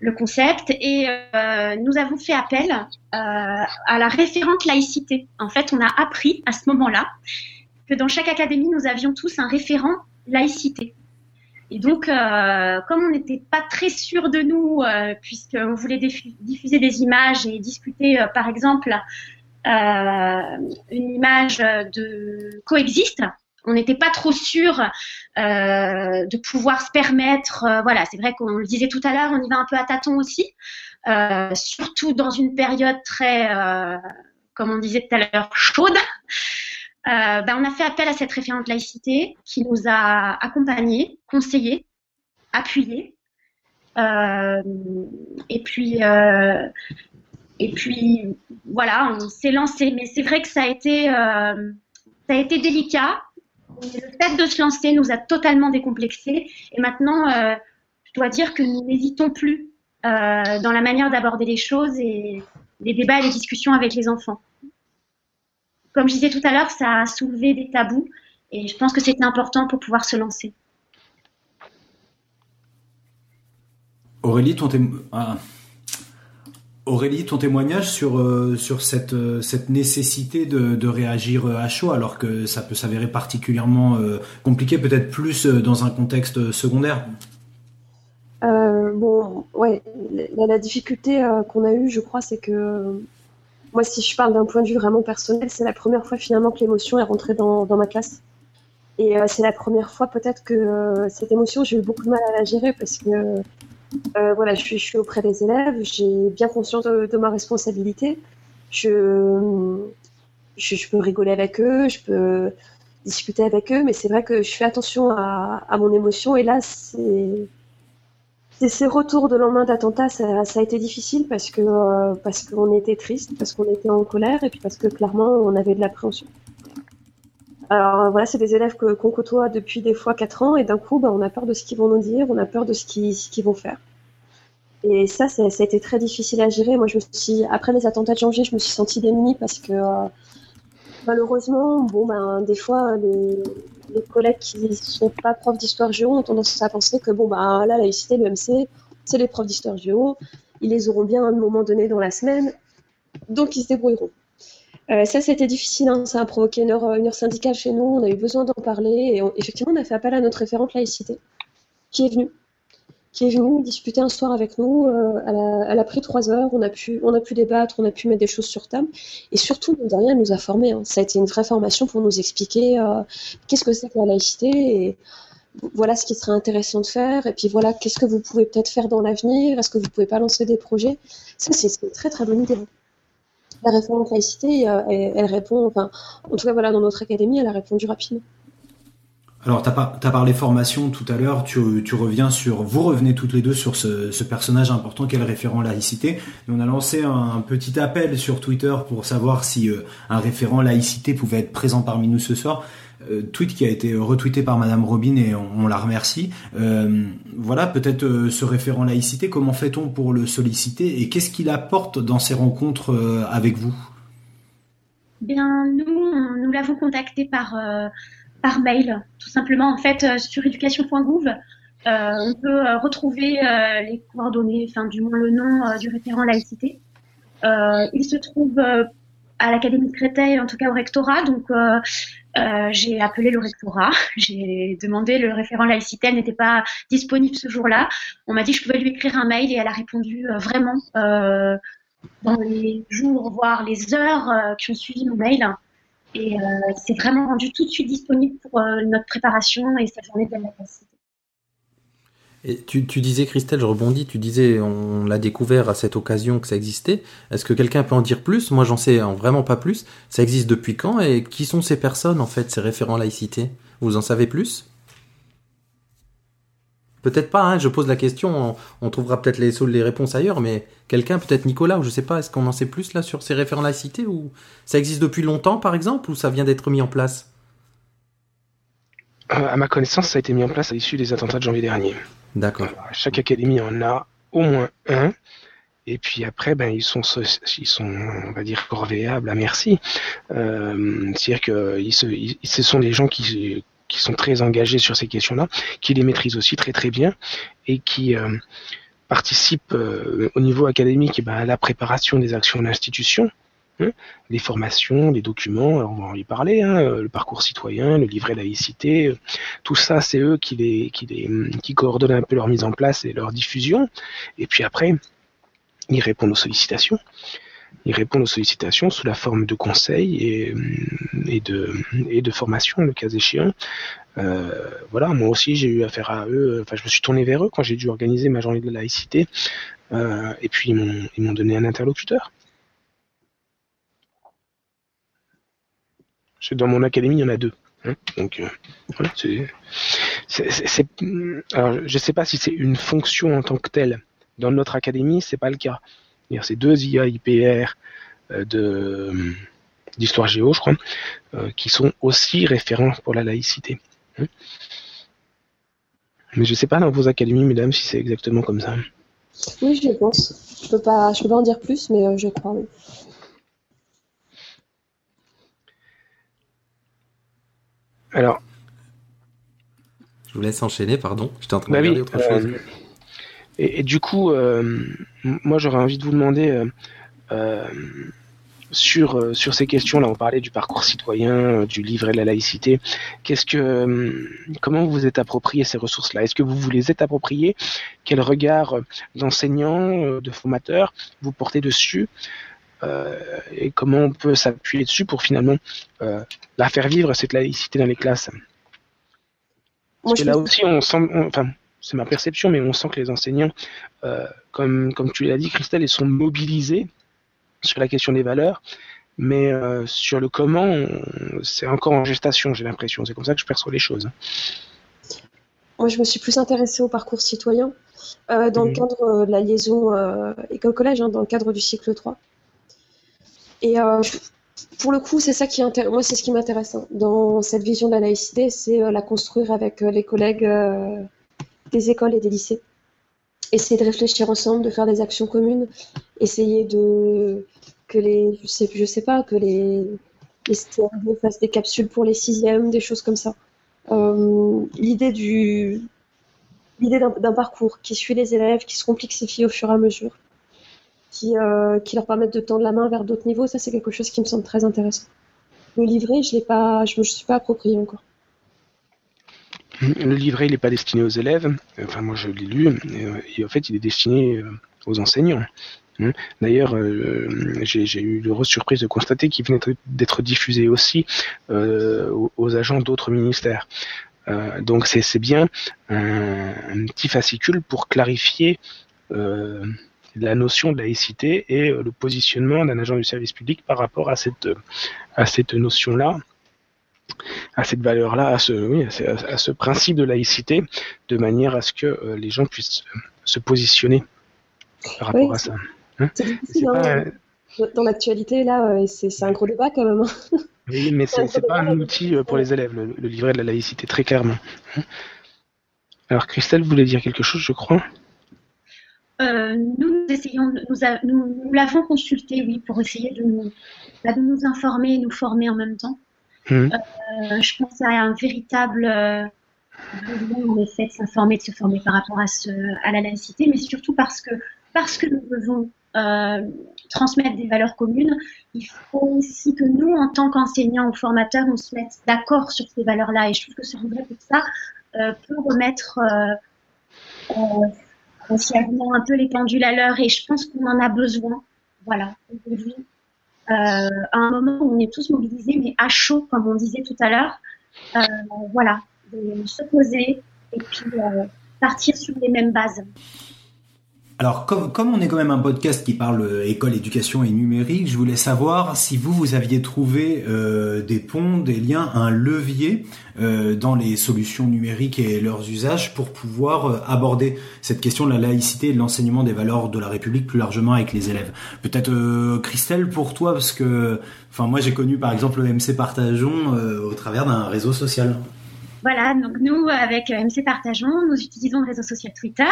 le, concept et euh, nous avons fait appel euh, à la référente laïcité. En fait, on a appris à ce moment-là que dans chaque académie, nous avions tous un référent laïcité. Et donc, euh, comme on n'était pas très sûr de nous, euh, puisqu'on voulait diffu- diffuser des images et discuter, euh, par exemple, une image de coexiste, on n'était pas trop sûr de pouvoir se permettre. voilà, c'est vrai qu'on le disait tout à l'heure, on y va un peu à tâtons aussi, surtout dans une période très, comme on disait tout à l'heure, chaude. Ben, on a fait appel à cette référente laïcité qui nous a accompagnés, conseillés, appuyés. Euh, et puis, euh, et puis, voilà, on s'est lancé. Mais c'est vrai que ça a été, euh, ça a été délicat. Le fait de se lancer nous a totalement décomplexés. Et maintenant, euh, je dois dire que nous n'hésitons plus dans la manière d'aborder les choses et les débats et les discussions avec les enfants. Comme je disais tout à l'heure, ça a soulevé des tabous et je pense que c'était important pour pouvoir se lancer. Aurélie, ton, témo- ah. Aurélie, ton témoignage sur, euh, sur cette, euh, cette nécessité de, de réagir euh, à chaud, alors que ça peut s'avérer particulièrement euh, compliqué, peut-être plus dans un contexte secondaire? Euh, bon, ouais, la, la difficulté euh, qu'on a eue, je crois, c'est que euh, moi, si je parle d'un point de vue vraiment personnel, c'est la première fois finalement que l'émotion est rentrée dans, dans ma classe. Et euh, c'est la première fois peut-être que euh, cette émotion, j'ai eu beaucoup de mal à la gérer parce que euh, voilà, je suis, auprès des élèves, j'ai bien conscience de, de ma responsabilité. Je, je, je peux rigoler avec eux, je peux discuter avec eux, mais c'est vrai que je fais attention à, à mon émotion et là, c'est c'est ces retours de lendemain d'attentat, ça, a été difficile parce que euh, parce qu'on était triste, parce qu'on était en colère et puis parce que clairement on avait de l'appréhension. Alors euh, voilà, c'est des élèves qu'on côtoie depuis des fois quatre ans et d'un coup, bah, on a peur de ce qu'ils vont nous dire, on a peur de ce qu'ils vont faire. Et ça, ça, ça a été très difficile à gérer. Moi, je me suis après les attentats de janvier, je me suis sentie démunie parce que euh, malheureusement, bon ben des fois les, les collègues qui sont pas profs d'histoire géo ont tendance à penser que bon ben là la laïcité, l'EMC, c'est les profs d'histoire géo, ils les auront bien à un moment donné dans la semaine, donc ils se débrouilleront. Euh, ça, c'était difficile, hein. ça a provoqué une heure, une heure syndicale chez nous, on a eu besoin d'en parler, et on- effectivement, on a fait appel à notre référente laïcité, qui est venue, qui est venue discuter un soir avec nous, euh, elle, a, pris trois heures, on a, pu, on a pu débattre, on a pu mettre des choses sur table, et surtout, mine de rien, elle nous a formés, hein. ça a été une vraie formation pour nous expliquer euh, qu'est-ce que c'est que la laïcité, et voilà ce qui serait intéressant de faire, et puis voilà, qu'est-ce que vous pouvez peut-être faire dans l'avenir, est-ce que vous pouvez pas lancer des projets, ça, c'est c'est une très très bonne idée. La réforme de laïcité, euh, elle, elle répond, enfin, en tout cas, voilà, dans notre académie, elle a répondu rapidement. Alors, tu as, parlé formation tout à l'heure, tu, tu reviens sur, vous revenez toutes les deux sur ce, ce personnage important qu'est le référent laïcité. On a lancé un, petit appel sur Twitter pour savoir si euh, un référent laïcité pouvait être présent parmi nous ce soir. Euh, tweet qui a été retweeté par Madame Robin et on, la remercie. Euh, voilà, peut-être euh, ce référent laïcité, comment fait-on pour le solliciter et qu'est-ce qu'il apporte dans ces rencontres euh, avec vous? Bien, nous, on- nous l'avons contacté par, euh, par mail, tout simplement. En fait, euh, sur education.gouv, euh, on peut euh, retrouver euh, les coordonnées, enfin, du moins le nom du référent laïcité. Il se trouve à l'Académie de Créteil, en tout cas au rectorat. Donc, j'ai appelé le rectorat, *laughs* j'ai demandé le référent laïcité, n'était pas disponible ce jour-là. On m'a dit que je pouvais lui écrire un mail et elle a répondu vraiment dans les jours, voire les heures qui ont suivi mon mail. Et euh, c'est vraiment rendu tout de suite disponible pour euh, notre préparation et cette journée de la. Et tu, tu disais, Christelle, je rebondis, tu disais, on l'a découvert à cette occasion que ça existait. Est-ce que quelqu'un peut en dire plus? Moi, j'en sais en vraiment pas plus. Ça existe depuis quand? Et qui sont ces personnes, en fait, ces référents laïcité? Vous en savez plus? Peut-être pas, hein, je pose la question, on, on trouvera peut-être les, les réponses ailleurs, mais quelqu'un, peut-être Nicolas, ou je sais pas, est-ce qu'on en sait plus là sur ces référents laïcité Ou ça existe depuis longtemps, par exemple, ou ça vient d'être mis en place? Euh, à ma connaissance, ça a été mis en place à l'issue des attentats de janvier dernier. D'accord. Chaque académie en a au moins un. Et puis après, ben, ils sont, ils sont, on va dire, corvéables à merci. Euh, C'est-à-dire que ils se, ils- ce sont des gens qui, qui sont très engagés sur ces questions-là, qui les maîtrisent aussi très très bien et qui, euh, participe euh, au niveau académique eh ben, à la préparation des actions de l'institution, hein, les formations, les documents, on va en y parler, hein, le parcours citoyen, le livret laïcité, euh, tout ça, c'est eux qui coordonnent un peu leur mise en place et leur diffusion. Et puis après, ils répondent aux sollicitations. Ils répondent aux sollicitations sous la forme de conseils et, et de, formation, le cas échéant. Euh, voilà, moi aussi j'ai eu affaire à eux. Enfin, je me suis tourné vers eux quand j'ai dû organiser ma journée de laïcité. Euh, et puis ils m'ont, donné un interlocuteur. Dans mon académie, il y en a deux. hein. Donc euh, je sais pas si c'est une fonction en tant que telle. Dans notre académie, c'est pas le cas. C'est-à-dire, C'est deux IA IPR euh, de d'histoire géo, je crois, euh, qui sont aussi référents pour la laïcité. hein. Mais je sais pas dans vos académies, mesdames, si c'est exactement comme ça. Oui, je pense. Je peux pas, je peux pas en dire plus, mais euh, je crois, oui. Alors, Je vous laisse enchaîner, pardon. J'étais en train de Bah oui, regarder autre chose. euh, et, et du coup, euh, moi j'aurais envie de vous demander euh, euh, sur euh, sur ces questions-là, on parlait du parcours citoyen, du livret de la laïcité. Qu'est-ce que, euh, comment vous vous êtes approprié ces ressources-là? Est-ce que vous vous les êtes appropriées? Quel regard d'enseignants, euh, de formateurs vous portez dessus? Euh, Et comment on peut s'appuyer dessus pour finalement euh, la faire vivre cette laïcité dans les classes? Moi, Parce que là aussi, on on- enfin, c'est ma perception, mais on sent que les enseignants, euh, comme, comme tu l'as dit, Christelle, ils sont mobilisés sur la question des valeurs, mais euh, sur le comment, c'est encore en gestation, j'ai l'impression. C'est comme ça que je perçois les choses. Moi, je me suis plus intéressée au parcours citoyen euh, dans le Mhm. cadre de la liaison école-collège, hein, dans le cadre du cycle 3. Et pour le coup, c'est ça qui moi, c'est ce qui m'intéresse hein, dans cette vision de la laïcité, c'est la construire avec les collègues des écoles et des lycées. Essayer de réfléchir ensemble, de faire des actions communes, essayer de que les, je sais, pas, que les les CRD fassent des capsules pour les sixièmes, des choses comme ça. Euh, l'idée du l'idée d'un parcours qui suit les élèves, qui se complexifie au fur et à mesure, qui, euh, leur permettent de tendre la main vers d'autres niveaux, ça c'est quelque chose qui me semble très intéressant. Le livret, je pas, je me suis pas approprié encore. Le livret, il n'est pas destiné aux élèves. Enfin, moi, je l'ai lu. Et, euh, en fait, il est destiné euh, aux enseignants. Hein. D'ailleurs, euh, j'ai eu l'heureuse surprise de constater qu'il venait d'être- diffusé aussi aux, agents d'autres ministères. Donc, c'est bien un, petit fascicule pour clarifier la notion de laïcité et le positionnement d'un agent du service public par rapport à cette notion-là à cette valeur-là, à ce, oui, à ce, à ce principe de laïcité, de manière à ce que euh, les gens puissent euh, se positionner par rapport Oui, à ça. C'est C'est difficile, pas, hein, dans l'actualité là, euh, c'est un gros débat quand même. hein. oui, mais c'est pas un outil euh, pour les élèves, le, le livret de la laïcité, très clairement. Alors, Christelle voulait dire quelque chose, je crois? Euh, nous, nous essayons, nous, a- nous, nous l'avons consulté, oui, pour essayer de nous, bah, de nous informer et nous former en même temps. Mhm. Euh, je pense à un véritable euh, en effet, de s'informer, de se former par rapport à, ce, à la laïcité, mais surtout parce que, parce que nous devons euh, transmettre des valeurs communes, il faut aussi que nous, en tant qu'enseignants ou formateurs, on se mette d'accord sur ces valeurs-là. Et je trouve que ce livret, pour ça, peut remettre euh, un peu les pendules à l'heure et je pense qu'on en a besoin. Voilà, aujourd'hui, à un moment où on est tous mobilisés, mais à chaud, comme on disait tout à l'heure, euh, voilà, de se poser et puis euh, partir sur les mêmes bases. Alors, comme, on est quand même un podcast qui parle euh, école, éducation et numérique, je voulais savoir si vous, vous aviez trouvé euh, des ponts, des liens, un levier euh, dans les solutions numériques et leurs usages pour pouvoir aborder cette question de la laïcité et de l'enseignement des valeurs de la République plus largement avec les élèves. Peut-être Christelle pour toi, parce que, enfin, moi j'ai connu par exemple le MC Partageons au travers d'un réseau social. Voilà, donc nous, avec MC Partageons, nous utilisons le réseau social Twitter.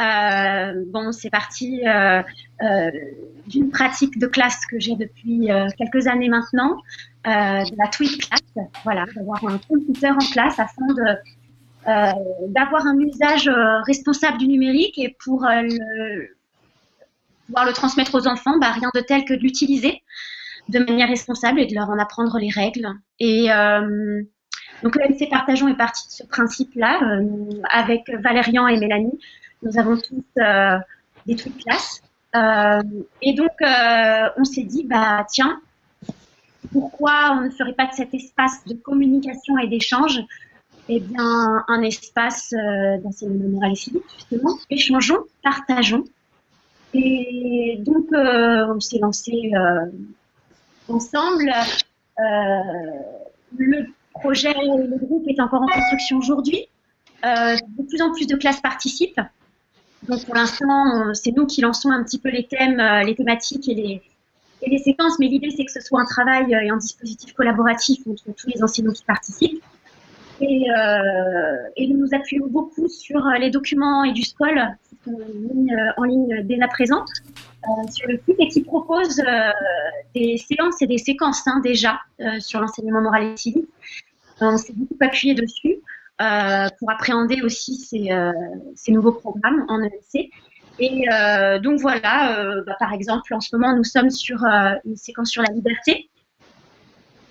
Euh, bon, c'est parti euh, euh, d'une pratique de classe que j'ai depuis quelques années maintenant, de la tweet class, voilà, d'avoir un compte Twitter en classe afin d'avoir un usage responsable du numérique et pour euh, le, pouvoir le transmettre aux enfants, bah, rien de tel que de l'utiliser de manière responsable et de leur en apprendre les règles. Et donc l'EMC Partageons est parti de ce principe-là avec Valérian et Mélanie. Nous avons tous euh, des trucs classe. Euh, et donc euh, on s'est dit, bah tiens, pourquoi on ne ferait pas de cet espace de communication et d'échange? Eh bien, un espace d'enseignement moral et civique, justement. Échangeons, partageons. Et donc, on s'est lancé ensemble. Le projet, le groupe est encore en construction aujourd'hui. De plus en plus de classes participent. Donc, pour l'instant, c'est nous qui lançons un petit peu les thèmes, euh, les thématiques et les, séquences. Mais l'idée, c'est que ce soit un travail euh, et un dispositif collaboratif entre tous les enseignants qui participent. Et, euh, nous nous appuyons beaucoup sur les documents et du SCOL qui sont mis en ligne dès à présent euh, sur le site et qui proposent des séances et des séquences hein, déjà sur l'enseignement moral et civique. On s'est beaucoup appuyé dessus pour appréhender aussi ces, euh, nouveaux programmes en EMC. Et euh, donc voilà, euh, bah, par exemple, en ce moment, nous sommes sur euh, une séquence sur la liberté.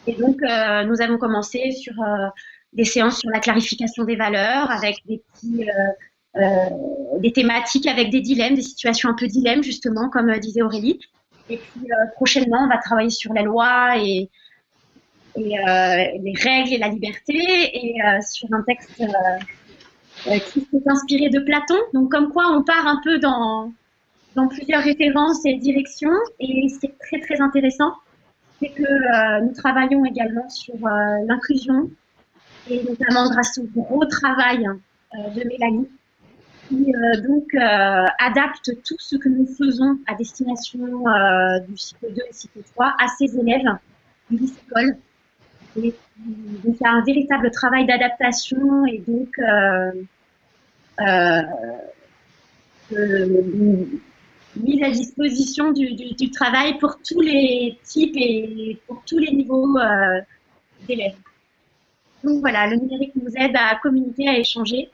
Et donc, euh, nous avons commencé sur euh, des séances sur la clarification des valeurs, avec des petits, euh, euh, des thématiques avec des dilemmes, des situations un peu dilemmes justement, comme euh, disait Aurélie. Et puis euh, prochainement, on va travailler sur la loi et, et euh, les règles et la liberté, et euh, sur un texte euh, qui s'est inspiré de Platon. Donc comme quoi, on part un peu dans plusieurs références et directions, et c'est très très intéressant. C'est que nous travaillons également sur l'inclusion, et notamment grâce au gros travail de Mélanie, qui donc adapte tout ce que nous faisons à destination du cycle 2 et cycle 3 à ses élèves du lycée-école. A un véritable travail d'adaptation et donc euh, euh, de- mise à disposition du, du, du travail pour tous les types et pour tous les niveaux euh, d'élèves. Donc voilà, le numérique nous aide à communiquer, à échanger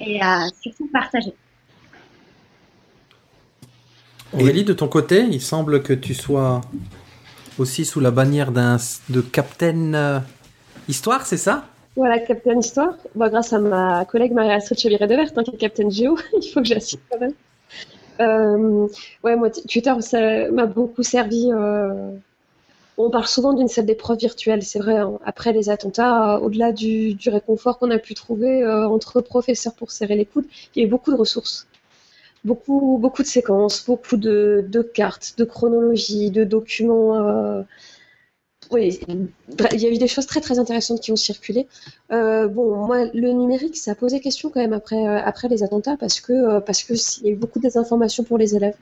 et à surtout partager. Aurélie, de ton côté, il semble que tu sois aussi sous la bannière d'un de Captain euh, Histoire, c'est ça? Voilà, Captain Histoire. Bon, grâce à ma collègue Marie-Astrid Chevalier-Devert, hein, qui est Captain Géo, *laughs* il faut que j'assiste quand même. Euh, ouais, Twitter, m'a beaucoup servi. euh, On parle souvent d'une salle d'épreuve virtuelle, c'est vrai. hein. Après les attentats, au-delà du, du réconfort qu'on a pu trouver euh, entre professeurs pour serrer les coudes, il y a eu beaucoup de ressources. Beaucoup, beaucoup de séquences, beaucoup de, de cartes, de chronologies, de documents. euh, Oui, il y a eu des choses très très intéressantes qui ont circulé. Euh, bon, moi, le numérique, ça a posé question quand même après, euh, après les attentats parce que parce que il y a eu beaucoup de désinformation pour les élèves.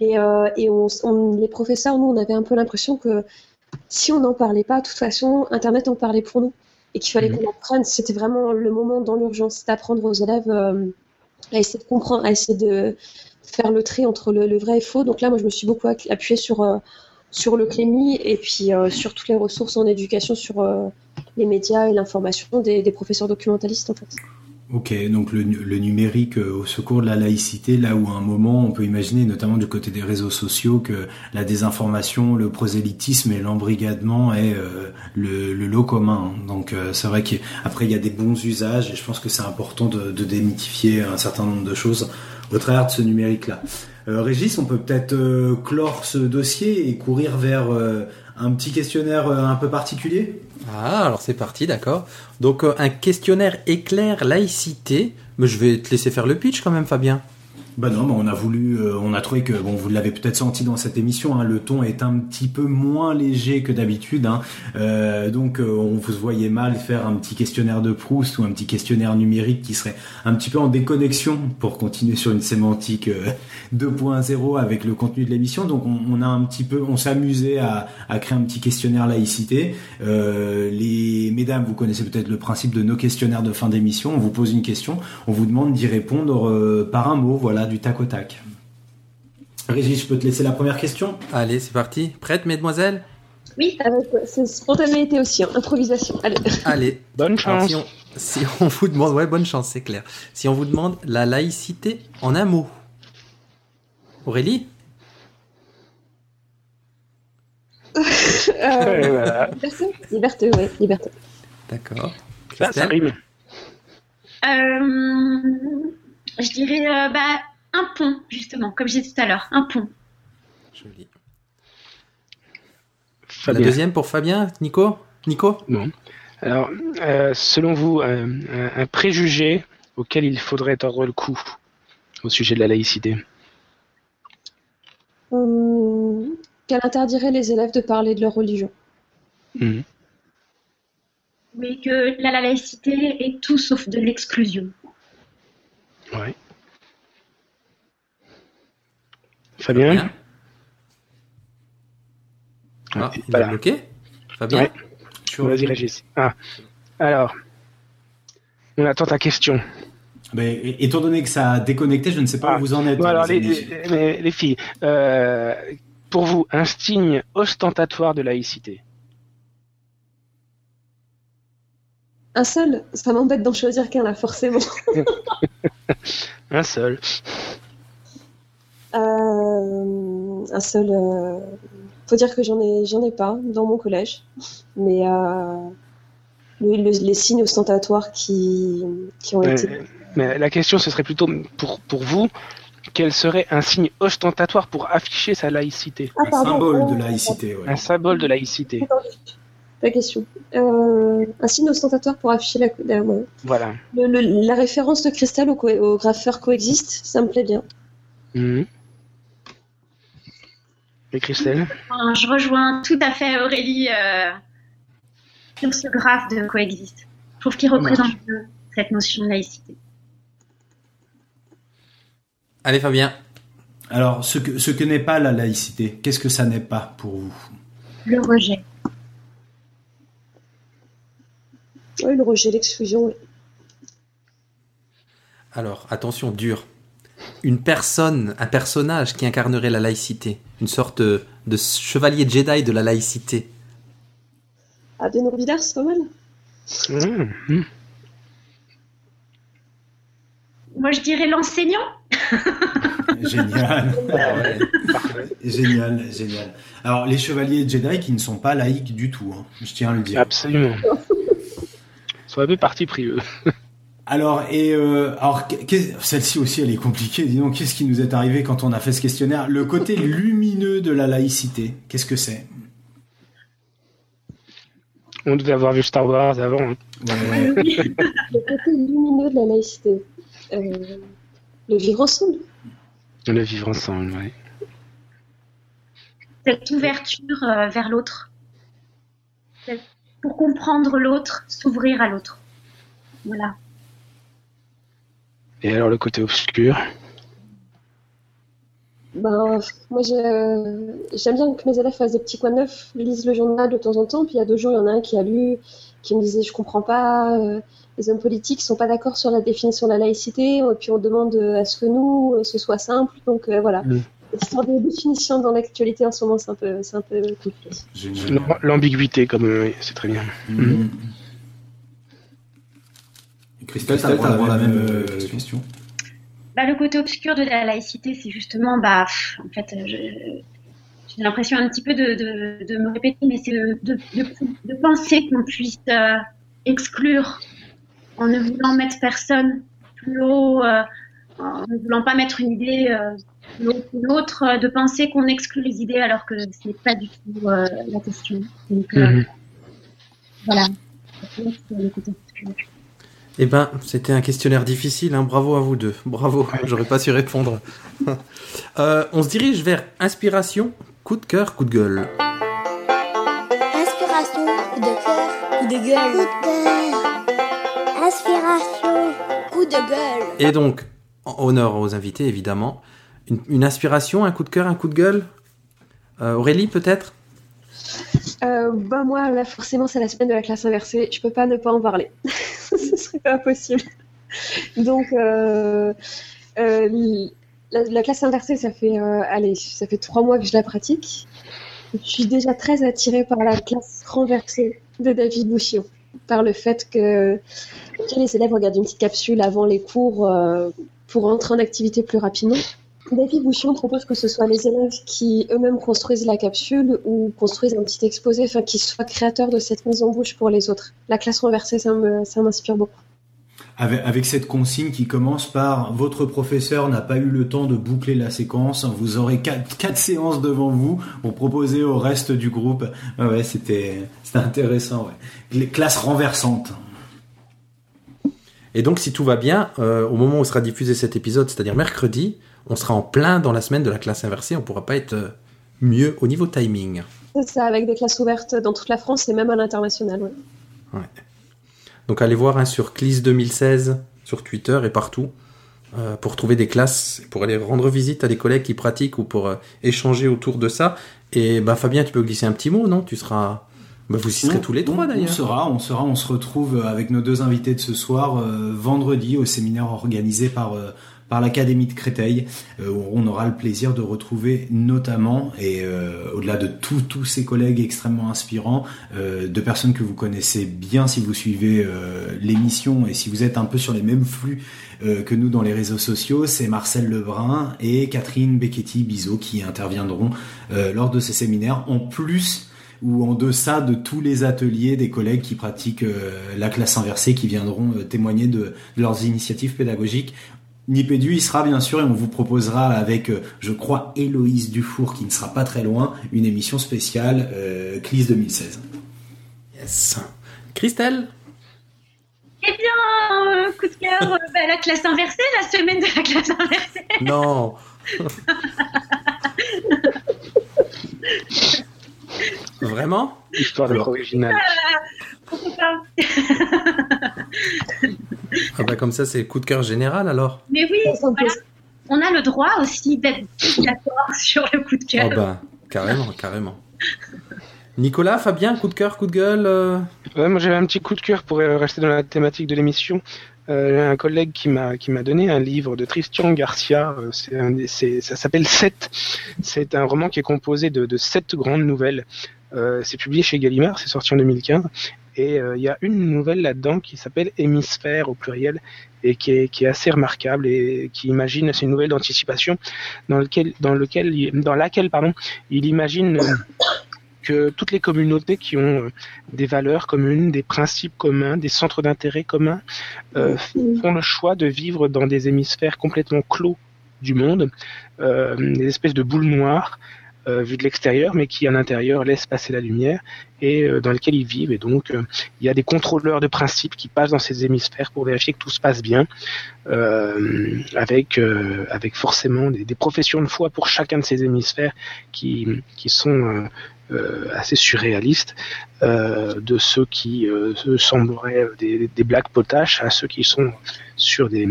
Et, euh, et on, on- les professeurs, nous, on avait un peu l'impression que si on n'en parlait pas, de toute façon, Internet en parlait pour nous et qu'il fallait Mhm. qu'on apprenne. C'était vraiment le moment dans l'urgence d'apprendre aux élèves euh, à essayer de comprendre, à essayer de faire le tri entre le, vrai et faux. Donc là, moi, je me suis beaucoup appuyée sur euh, sur le Clémy et puis euh, sur toutes les ressources en éducation sur euh, les médias et l'information des, des professeurs documentalistes en fait. Ok, donc le, le numérique euh, au secours de la laïcité, là où à un moment on peut imaginer, notamment du côté des réseaux sociaux, que la désinformation, le prosélytisme et l'embrigadement est euh, le, lot commun. Donc euh, c'est vrai qu'après il y a des bons usages et je pense que c'est important de, de démythifier un certain nombre de choses au travers de ce numérique-là. Euh, Régis, on peut peut-être clore ce dossier et courir vers un petit questionnaire euh, un peu particulier Ah, alors c'est parti, d'accord. Donc euh, un questionnaire éclair laïcité. Mais je vais te laisser faire le pitch quand même, Fabien. Bah non, mais on a voulu, euh, on a trouvé que, bon, vous l'avez peut-être senti dans cette émission, hein, le ton est un petit peu moins léger que d'habitude, hein. Euh, donc euh, on vous voyait mal faire un petit questionnaire de Proust ou un petit questionnaire numérique qui serait un petit peu en déconnexion pour continuer sur une sémantique euh, 2.0 avec le contenu de l'émission. Donc on, a un petit peu, on amusé à, à créer un petit questionnaire laïcité. Les mesdames, vous connaissez peut-être le principe de nos questionnaires de fin d'émission. On vous pose une question, on vous demande d'y répondre par un mot, voilà, du tac au tac. Régis, je peux te laisser la première question? Allez, c'est parti. Prête, mesdemoiselles? Oui, Avec, euh, c'est spontanéité aussi, hein, improvisation. Allez. *laughs* Allez. Bonne Alors, chance. si, on, Si on vous demande, ouais, bonne chance, c'est clair. Si on vous demande la laïcité en un mot. Aurélie? Euh, voilà. liberté Liberté, oui, liberté. D'accord. Ça, rime. Euh, je dirais euh, bah, un pont, justement, comme j'ai dit tout à l'heure, un pont. Joli. La deuxième pour Fabien, Nico? Nico? Bon. Alors, euh, selon vous, euh, un, préjugé auquel il faudrait tordre le cou au sujet de la laïcité? Hum, Qu'elle interdirait les élèves de parler de leur religion. Oui, que la, la laïcité est tout sauf de l'exclusion. Ouais. Fabien Bien. Ah, il Voilà. est bloqué Fabien Ouais. Vas-y. Régis. Ah. Alors, on attend ta question. Mais, étant donné que ça a déconnecté, je ne sais pas Ah. où vous en êtes. Bon, alors, les, amis. les- les- les filles, euh, pour vous, un signe ostentatoire de laïcité Un seul, ça m'embête d'en choisir qu'un là, forcément. *laughs* *laughs* Un seul. Euh, un seul. euh, Faut dire que j'en ai, j'en ai pas dans mon collège, mais euh, le- le- les signes ostentatoires qui, qui ont été. Mais la question, ce serait plutôt pour, pour vous, quel serait un signe ostentatoire pour afficher sa laïcité? Ah, Un symbole de laïcité. ouais. Un symbole de laïcité. Ta question. Euh, un signe ostentatoire pour afficher la, la- ouais. Voilà. Le- le- la référence de Cristal au, co- au graffeur coexiste, ça me plaît bien. Mhm. Et Christelle Enfin, je rejoins tout à fait Aurélie euh, sur ce graphe de coexiste. Je trouve qu'il représente cette notion de laïcité. Allez Fabien. Alors, ce que, ce que n'est pas la laïcité, qu'est-ce que ça n'est pas pour vous? Le rejet. Oui, le rejet, l'exclusion. oui. Alors, attention, dur. Une personne, un personnage qui incarnerait la laïcité. Une sorte de, de chevalier Jedi de la laïcité. Ah, Villard, c'est pas mal. Mhm. Moi, je dirais l'enseignant. *laughs* Génial. Ouais. génial, génial. Alors, les chevaliers Jedi qui ne sont pas laïcs du tout, hein, je tiens à le dire. Absolument. *laughs* Ils sont un peu parti pris, eux. Alors, et euh, alors, celle-ci aussi, elle est compliquée. Dis donc, qu'est-ce qui nous est arrivé quand on a fait ce questionnaire? Le côté lumineux de la laïcité, qu'est-ce que c'est? On devait avoir vu Star Wars avant. hein. Ouais, ouais. *laughs* Le côté lumineux de la laïcité. Euh, le vivre ensemble. Le vivre ensemble, ouais. Cette ouverture euh, vers l'autre. Pour comprendre l'autre, s'ouvrir à l'autre. Voilà. Et alors le côté obscur? Ben, moi, j'ai, j'aime bien que mes élèves fassent des petits coins neufs, lisent le journal de temps en temps. Puis il y a deux jours, il y en a un qui a lu, qui me disait Je comprends pas, euh, les hommes politiques sont pas d'accord sur la définition de la laïcité. Et puis on demande euh, à ce que nous, euh, ce soit simple. Donc euh, voilà. Mm. Cette histoire de définition dans l'actualité en ce moment, c'est un peu, c'est un peu compliqué. L'ambiguïté, comme euh, c'est très bien. Mhm. Et Christelle, t'as le droit d'avoir la même euh, question. Bah, le côté obscur de la laïcité, c'est justement, bah, pff, en fait, euh, j'ai l'impression un petit peu de, de, de me répéter, mais c'est de, de, de, de penser qu'on puisse euh, exclure en ne voulant mettre personne plus haut, euh, en ne voulant pas mettre une idée euh, plus haut que l'autre, euh, de penser qu'on exclut les idées alors que ce n'est pas du tout euh, la question. Donc, euh, Mhm. voilà. C'est le côté obscur. Eh ben, c'était un questionnaire difficile, hein. bravo à vous deux. Bravo, j'aurais pas su répondre. *laughs* Euh, on se dirige vers inspiration, coup de cœur, coup de gueule. Inspiration, coup de cœur, coup de gueule. Coup de cœur. Inspiration, coup de gueule. Et donc, en honneur aux invités, évidemment. Une, une inspiration, un coup de cœur, un coup de gueule? Euh, Aurélie, peut-être? Euh, bah moi, là, forcément, c'est la semaine de la classe inversée. Je peux pas ne pas en parler. *laughs* Ce serait pas possible. Donc, euh, euh, la, la classe inversée, ça fait, euh, allez, ça fait trois mois que je la pratique. Je suis déjà très attirée par la classe renversée de David Bouchion. par le fait que, les élèves regardent une petite capsule avant les cours pour entrer en activité plus rapidement. David Bouchon propose que ce soit les élèves qui eux-mêmes construisent la capsule ou construisent un petit exposé, enfin qu'ils soient créateurs de cette mise en bouche pour les autres. La classe renversée, ça me- ça m'inspire beaucoup. Avec, avec cette consigne qui commence par votre professeur n'a pas eu le temps de boucler la séquence, vous aurez quatre, quatre séances devant vous pour proposer au reste du groupe. Ouais, c'était c'était intéressant. Ouais. Les classes renversantes. Et donc, si tout va bien, euh, au moment où sera diffusé cet épisode, c'est-à-dire mercredi, on sera en plein dans la semaine de la classe inversée. On pourra pas être euh, mieux au niveau timing. C'est ça, avec des classes ouvertes dans toute la France et même à l'international. ouais. Donc, allez voir hein, sur CLIS 2016 sur Twitter et partout euh, pour trouver des classes, pour aller rendre visite à des collègues qui pratiquent ou pour euh, échanger autour de ça. Et bah, Fabien, tu peux glisser un petit mot, non? Tu seras. Bah, vous y serez On- tous les on- trois On d'ailleurs. sera, on sera, on se retrouve avec nos deux invités de ce soir euh, vendredi au séminaire organisé par euh, par l'Académie de Créteil. euh, où on aura le plaisir de retrouver notamment et euh, au-delà de tous ces collègues extrêmement inspirants, euh, de personnes que vous connaissez bien si vous suivez l'émission et si vous êtes un peu sur les mêmes flux que nous dans les réseaux sociaux, c'est Marcel Lebrun et Catherine Becchetti Bizot qui interviendront lors de ces séminaires en plus ou en deçà de tous les ateliers des collègues qui pratiquent la classe inversée qui viendront témoigner de leurs initiatives pédagogiques. Nipédu y sera bien sûr et on vous proposera avec, euh, je crois, Héloïse Dufour qui ne sera pas très loin, une émission spéciale euh, CLIS 2016. Yes. Christelle? Eh bien, euh, coup de cœur, euh, bah, la classe inversée, la semaine de la classe inversée. Non *laughs* Vraiment? Histoire d'être original. Pourquoi pas *laughs* ah bah Comme ça, c'est coup de cœur général alors. Mais oui, voilà. on a le droit aussi d'être d'accord *laughs* sur le coup de Oh cœur. bah, carrément, carrément. Nicolas, Fabien, coup de cœur, coup de gueule euh, Ouais, moi j'avais un petit coup de cœur pour euh, rester dans la thématique de l'émission. Euh, un collègue qui m'a qui m'a donné un livre de Tristan Garcia. euh, c'est un- c'est- ça s'appelle Sept. C'est un roman qui est composé de, de sept grandes nouvelles. Euh, c'est publié chez Gallimard, c'est sorti en 2015. Et euh, il y a une nouvelle là-dedans qui s'appelle Hémisphère au pluriel et qui est, qui est assez remarquable et qui imagine, c'est une nouvelle d'anticipation dans lequel, dans lequel, il- dans laquelle, pardon, il imagine euh, que toutes les communautés qui ont euh, des valeurs communes, des principes communs, des centres d'intérêt communs, euh, font le choix de vivre dans des hémisphères complètement clos du monde, euh, des espèces de boules noires euh, vues de l'extérieur, mais qui à l'intérieur laissent passer la lumière et euh, dans lesquelles ils vivent. Et donc, euh, il y a des contrôleurs de principes qui passent dans ces hémisphères pour vérifier que tout se passe bien, avec avec forcément des, professions de foi pour chacun de ces hémisphères qui qui sont assez surréalistes, de ceux qui se sembleraient des, des blagues potaches à ceux qui sont sur des,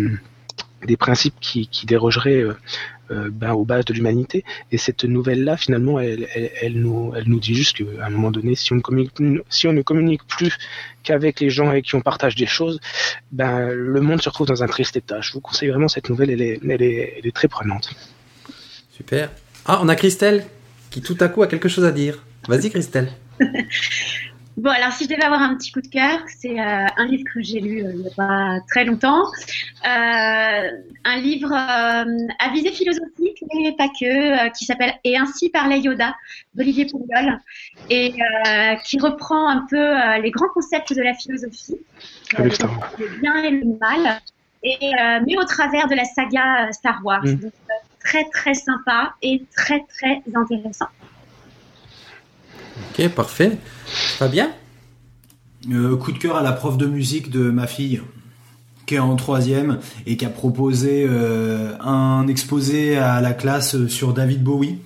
des principes qui, qui dérogeraient ben, aux bases de l'humanité. Et cette nouvelle-là, finalement, elle, elle, elle nous, elle nous dit juste qu'à un moment donné, si on ne communique, si on ne communique plus qu'avec les gens avec qui on partage des choses, ben, le monde se retrouve dans un triste état. Je vous conseille vraiment cette nouvelle, elle est, elle est, elle est très prenante. Super. Ah, on a Christelle qui tout à coup a quelque chose à dire. Vas-y Christelle. *laughs* Bon, alors si je devais avoir un petit coup de cœur, c'est euh, un livre que j'ai lu euh, il n'y a pas très longtemps. Euh, un livre à visée philosophique, mais pas que, qui s'appelle Et ainsi parlait Yoda d'Olivier Pouliol, et qui reprend un peu les grands concepts de la philosophie, le bien et le mal, et, mais au travers de la saga Star Wars. Mm. Donc, très très sympa et très très intéressant. Ok, parfait. Fabien? Euh, coup de cœur à la prof de musique de ma fille qui est en troisième et qui a proposé euh, un exposé à la classe sur David Bowie.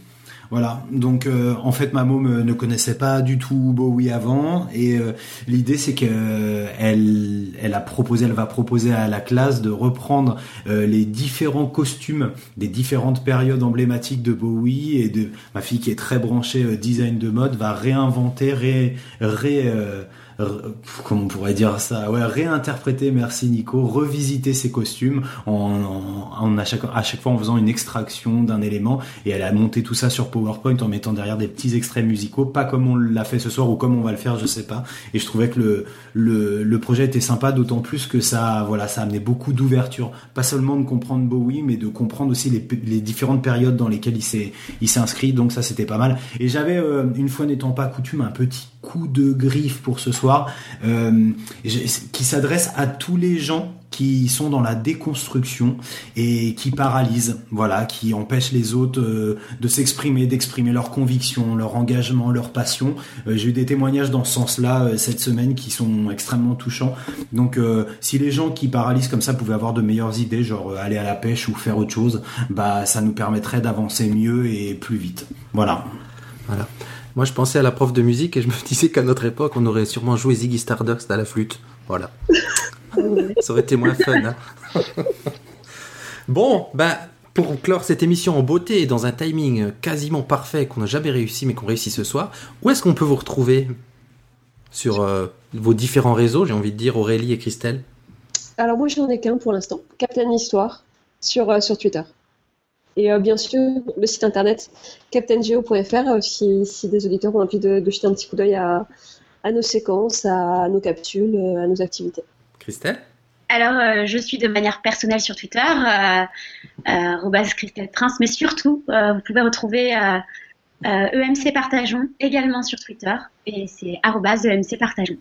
Voilà, donc euh, en fait ma môme ne connaissait pas du tout Bowie avant. Et euh, l'idée c'est que euh, elle, a proposé, elle va proposer à la classe de reprendre euh, les différents costumes des différentes périodes emblématiques de Bowie. Et de ma fille qui est très branchée euh, design de mode va réinventer, ré, ré, euh, comment on pourrait dire ça ouais réinterpréter merci Nico revisiter ses costumes en, en, à chaque fois en faisant une extraction d'un élément. Et elle a monté tout ça sur PowerPoint en mettant derrière des petits extraits musicaux pas comme on l'a fait ce soir ou comme on va le faire je sais pas. Et je trouvais que le le, projet était sympa d'autant plus que ça voilà ça amenait beaucoup d'ouverture. Pas seulement de comprendre Bowie mais de comprendre aussi les, les différentes périodes dans lesquelles il s'est il s'est inscrit donc ça c'était pas mal. Et j'avais euh, une fois n'étant pas coutume un petit coup de griffe pour ce soir euh, qui s'adresse à tous les gens qui sont dans la déconstruction et qui paralysent, voilà, qui empêchent les autres euh, de s'exprimer, d'exprimer leurs convictions, leur engagement, leur passion. Euh, J'ai eu des témoignages dans ce sens-là cette semaine qui sont extrêmement touchants. Donc, si les gens qui paralysent comme ça pouvaient avoir de meilleures idées, genre aller à la pêche ou faire autre chose, bah ça nous permettrait d'avancer mieux et plus vite. Voilà. Voilà. Moi, je pensais à la prof de musique et je me *laughs* disais qu'à notre époque, on aurait sûrement joué Ziggy Stardust à la flûte. Voilà. *laughs* Ça aurait été moins fun. hein. *laughs* bon, ben, pour clore cette émission en beauté et dans un timing quasiment parfait qu'on n'a jamais réussi, mais qu'on réussit ce soir, où est-ce qu'on peut vous retrouver sur euh, vos différents réseaux J'ai envie de dire Aurélie et Christelle? Alors moi, j'en ai qu'un pour l'instant, Captain Histoire, sur, euh, sur Twitter. Et euh, bien sûr, le site internet captaingeo.fr euh, si, si des auditeurs ont envie de, de jeter un petit coup d'œil à, à nos séquences, à nos capsules, euh, à nos activités. Christelle? Alors, euh, je suis de manière personnelle sur Twitter, euh, euh, Christelle Prince, mais surtout, euh, vous pouvez retrouver euh, euh, EMC Partageons également sur Twitter, et c'est arobase EMC Partageons.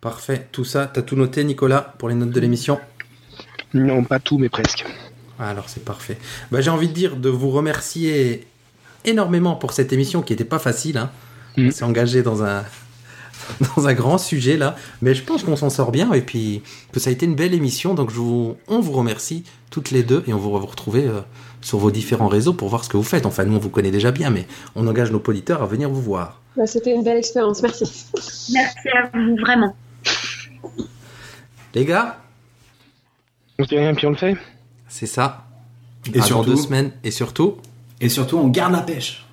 Parfait. Tout ça, t'as tout noté, Nicolas, pour les notes de l'émission? Non, pas tout, mais presque. Ah, Alors c'est parfait. Bah, j'ai envie de dire de vous remercier énormément pour cette émission qui n'était pas facile. Hein. Mhm. On s'est engagé dans un *laughs* dans un grand sujet là, mais je pense qu'on s'en sort bien et puis que ça a été une belle émission. Donc je vous, on vous remercie toutes les deux et on vous va vous retrouver euh, sur vos différents réseaux pour voir ce que vous faites. Enfin nous on vous connaît déjà bien, mais on engage nos auditeurs à venir vous voir. Bah, C'était une belle expérience, merci. *laughs* Merci à vous, vraiment. Les gars, On se dit rien, puis on le fait? C'est ça. Et À surtout- dans deux semaines et surtout. Et surtout, on garde la pêche.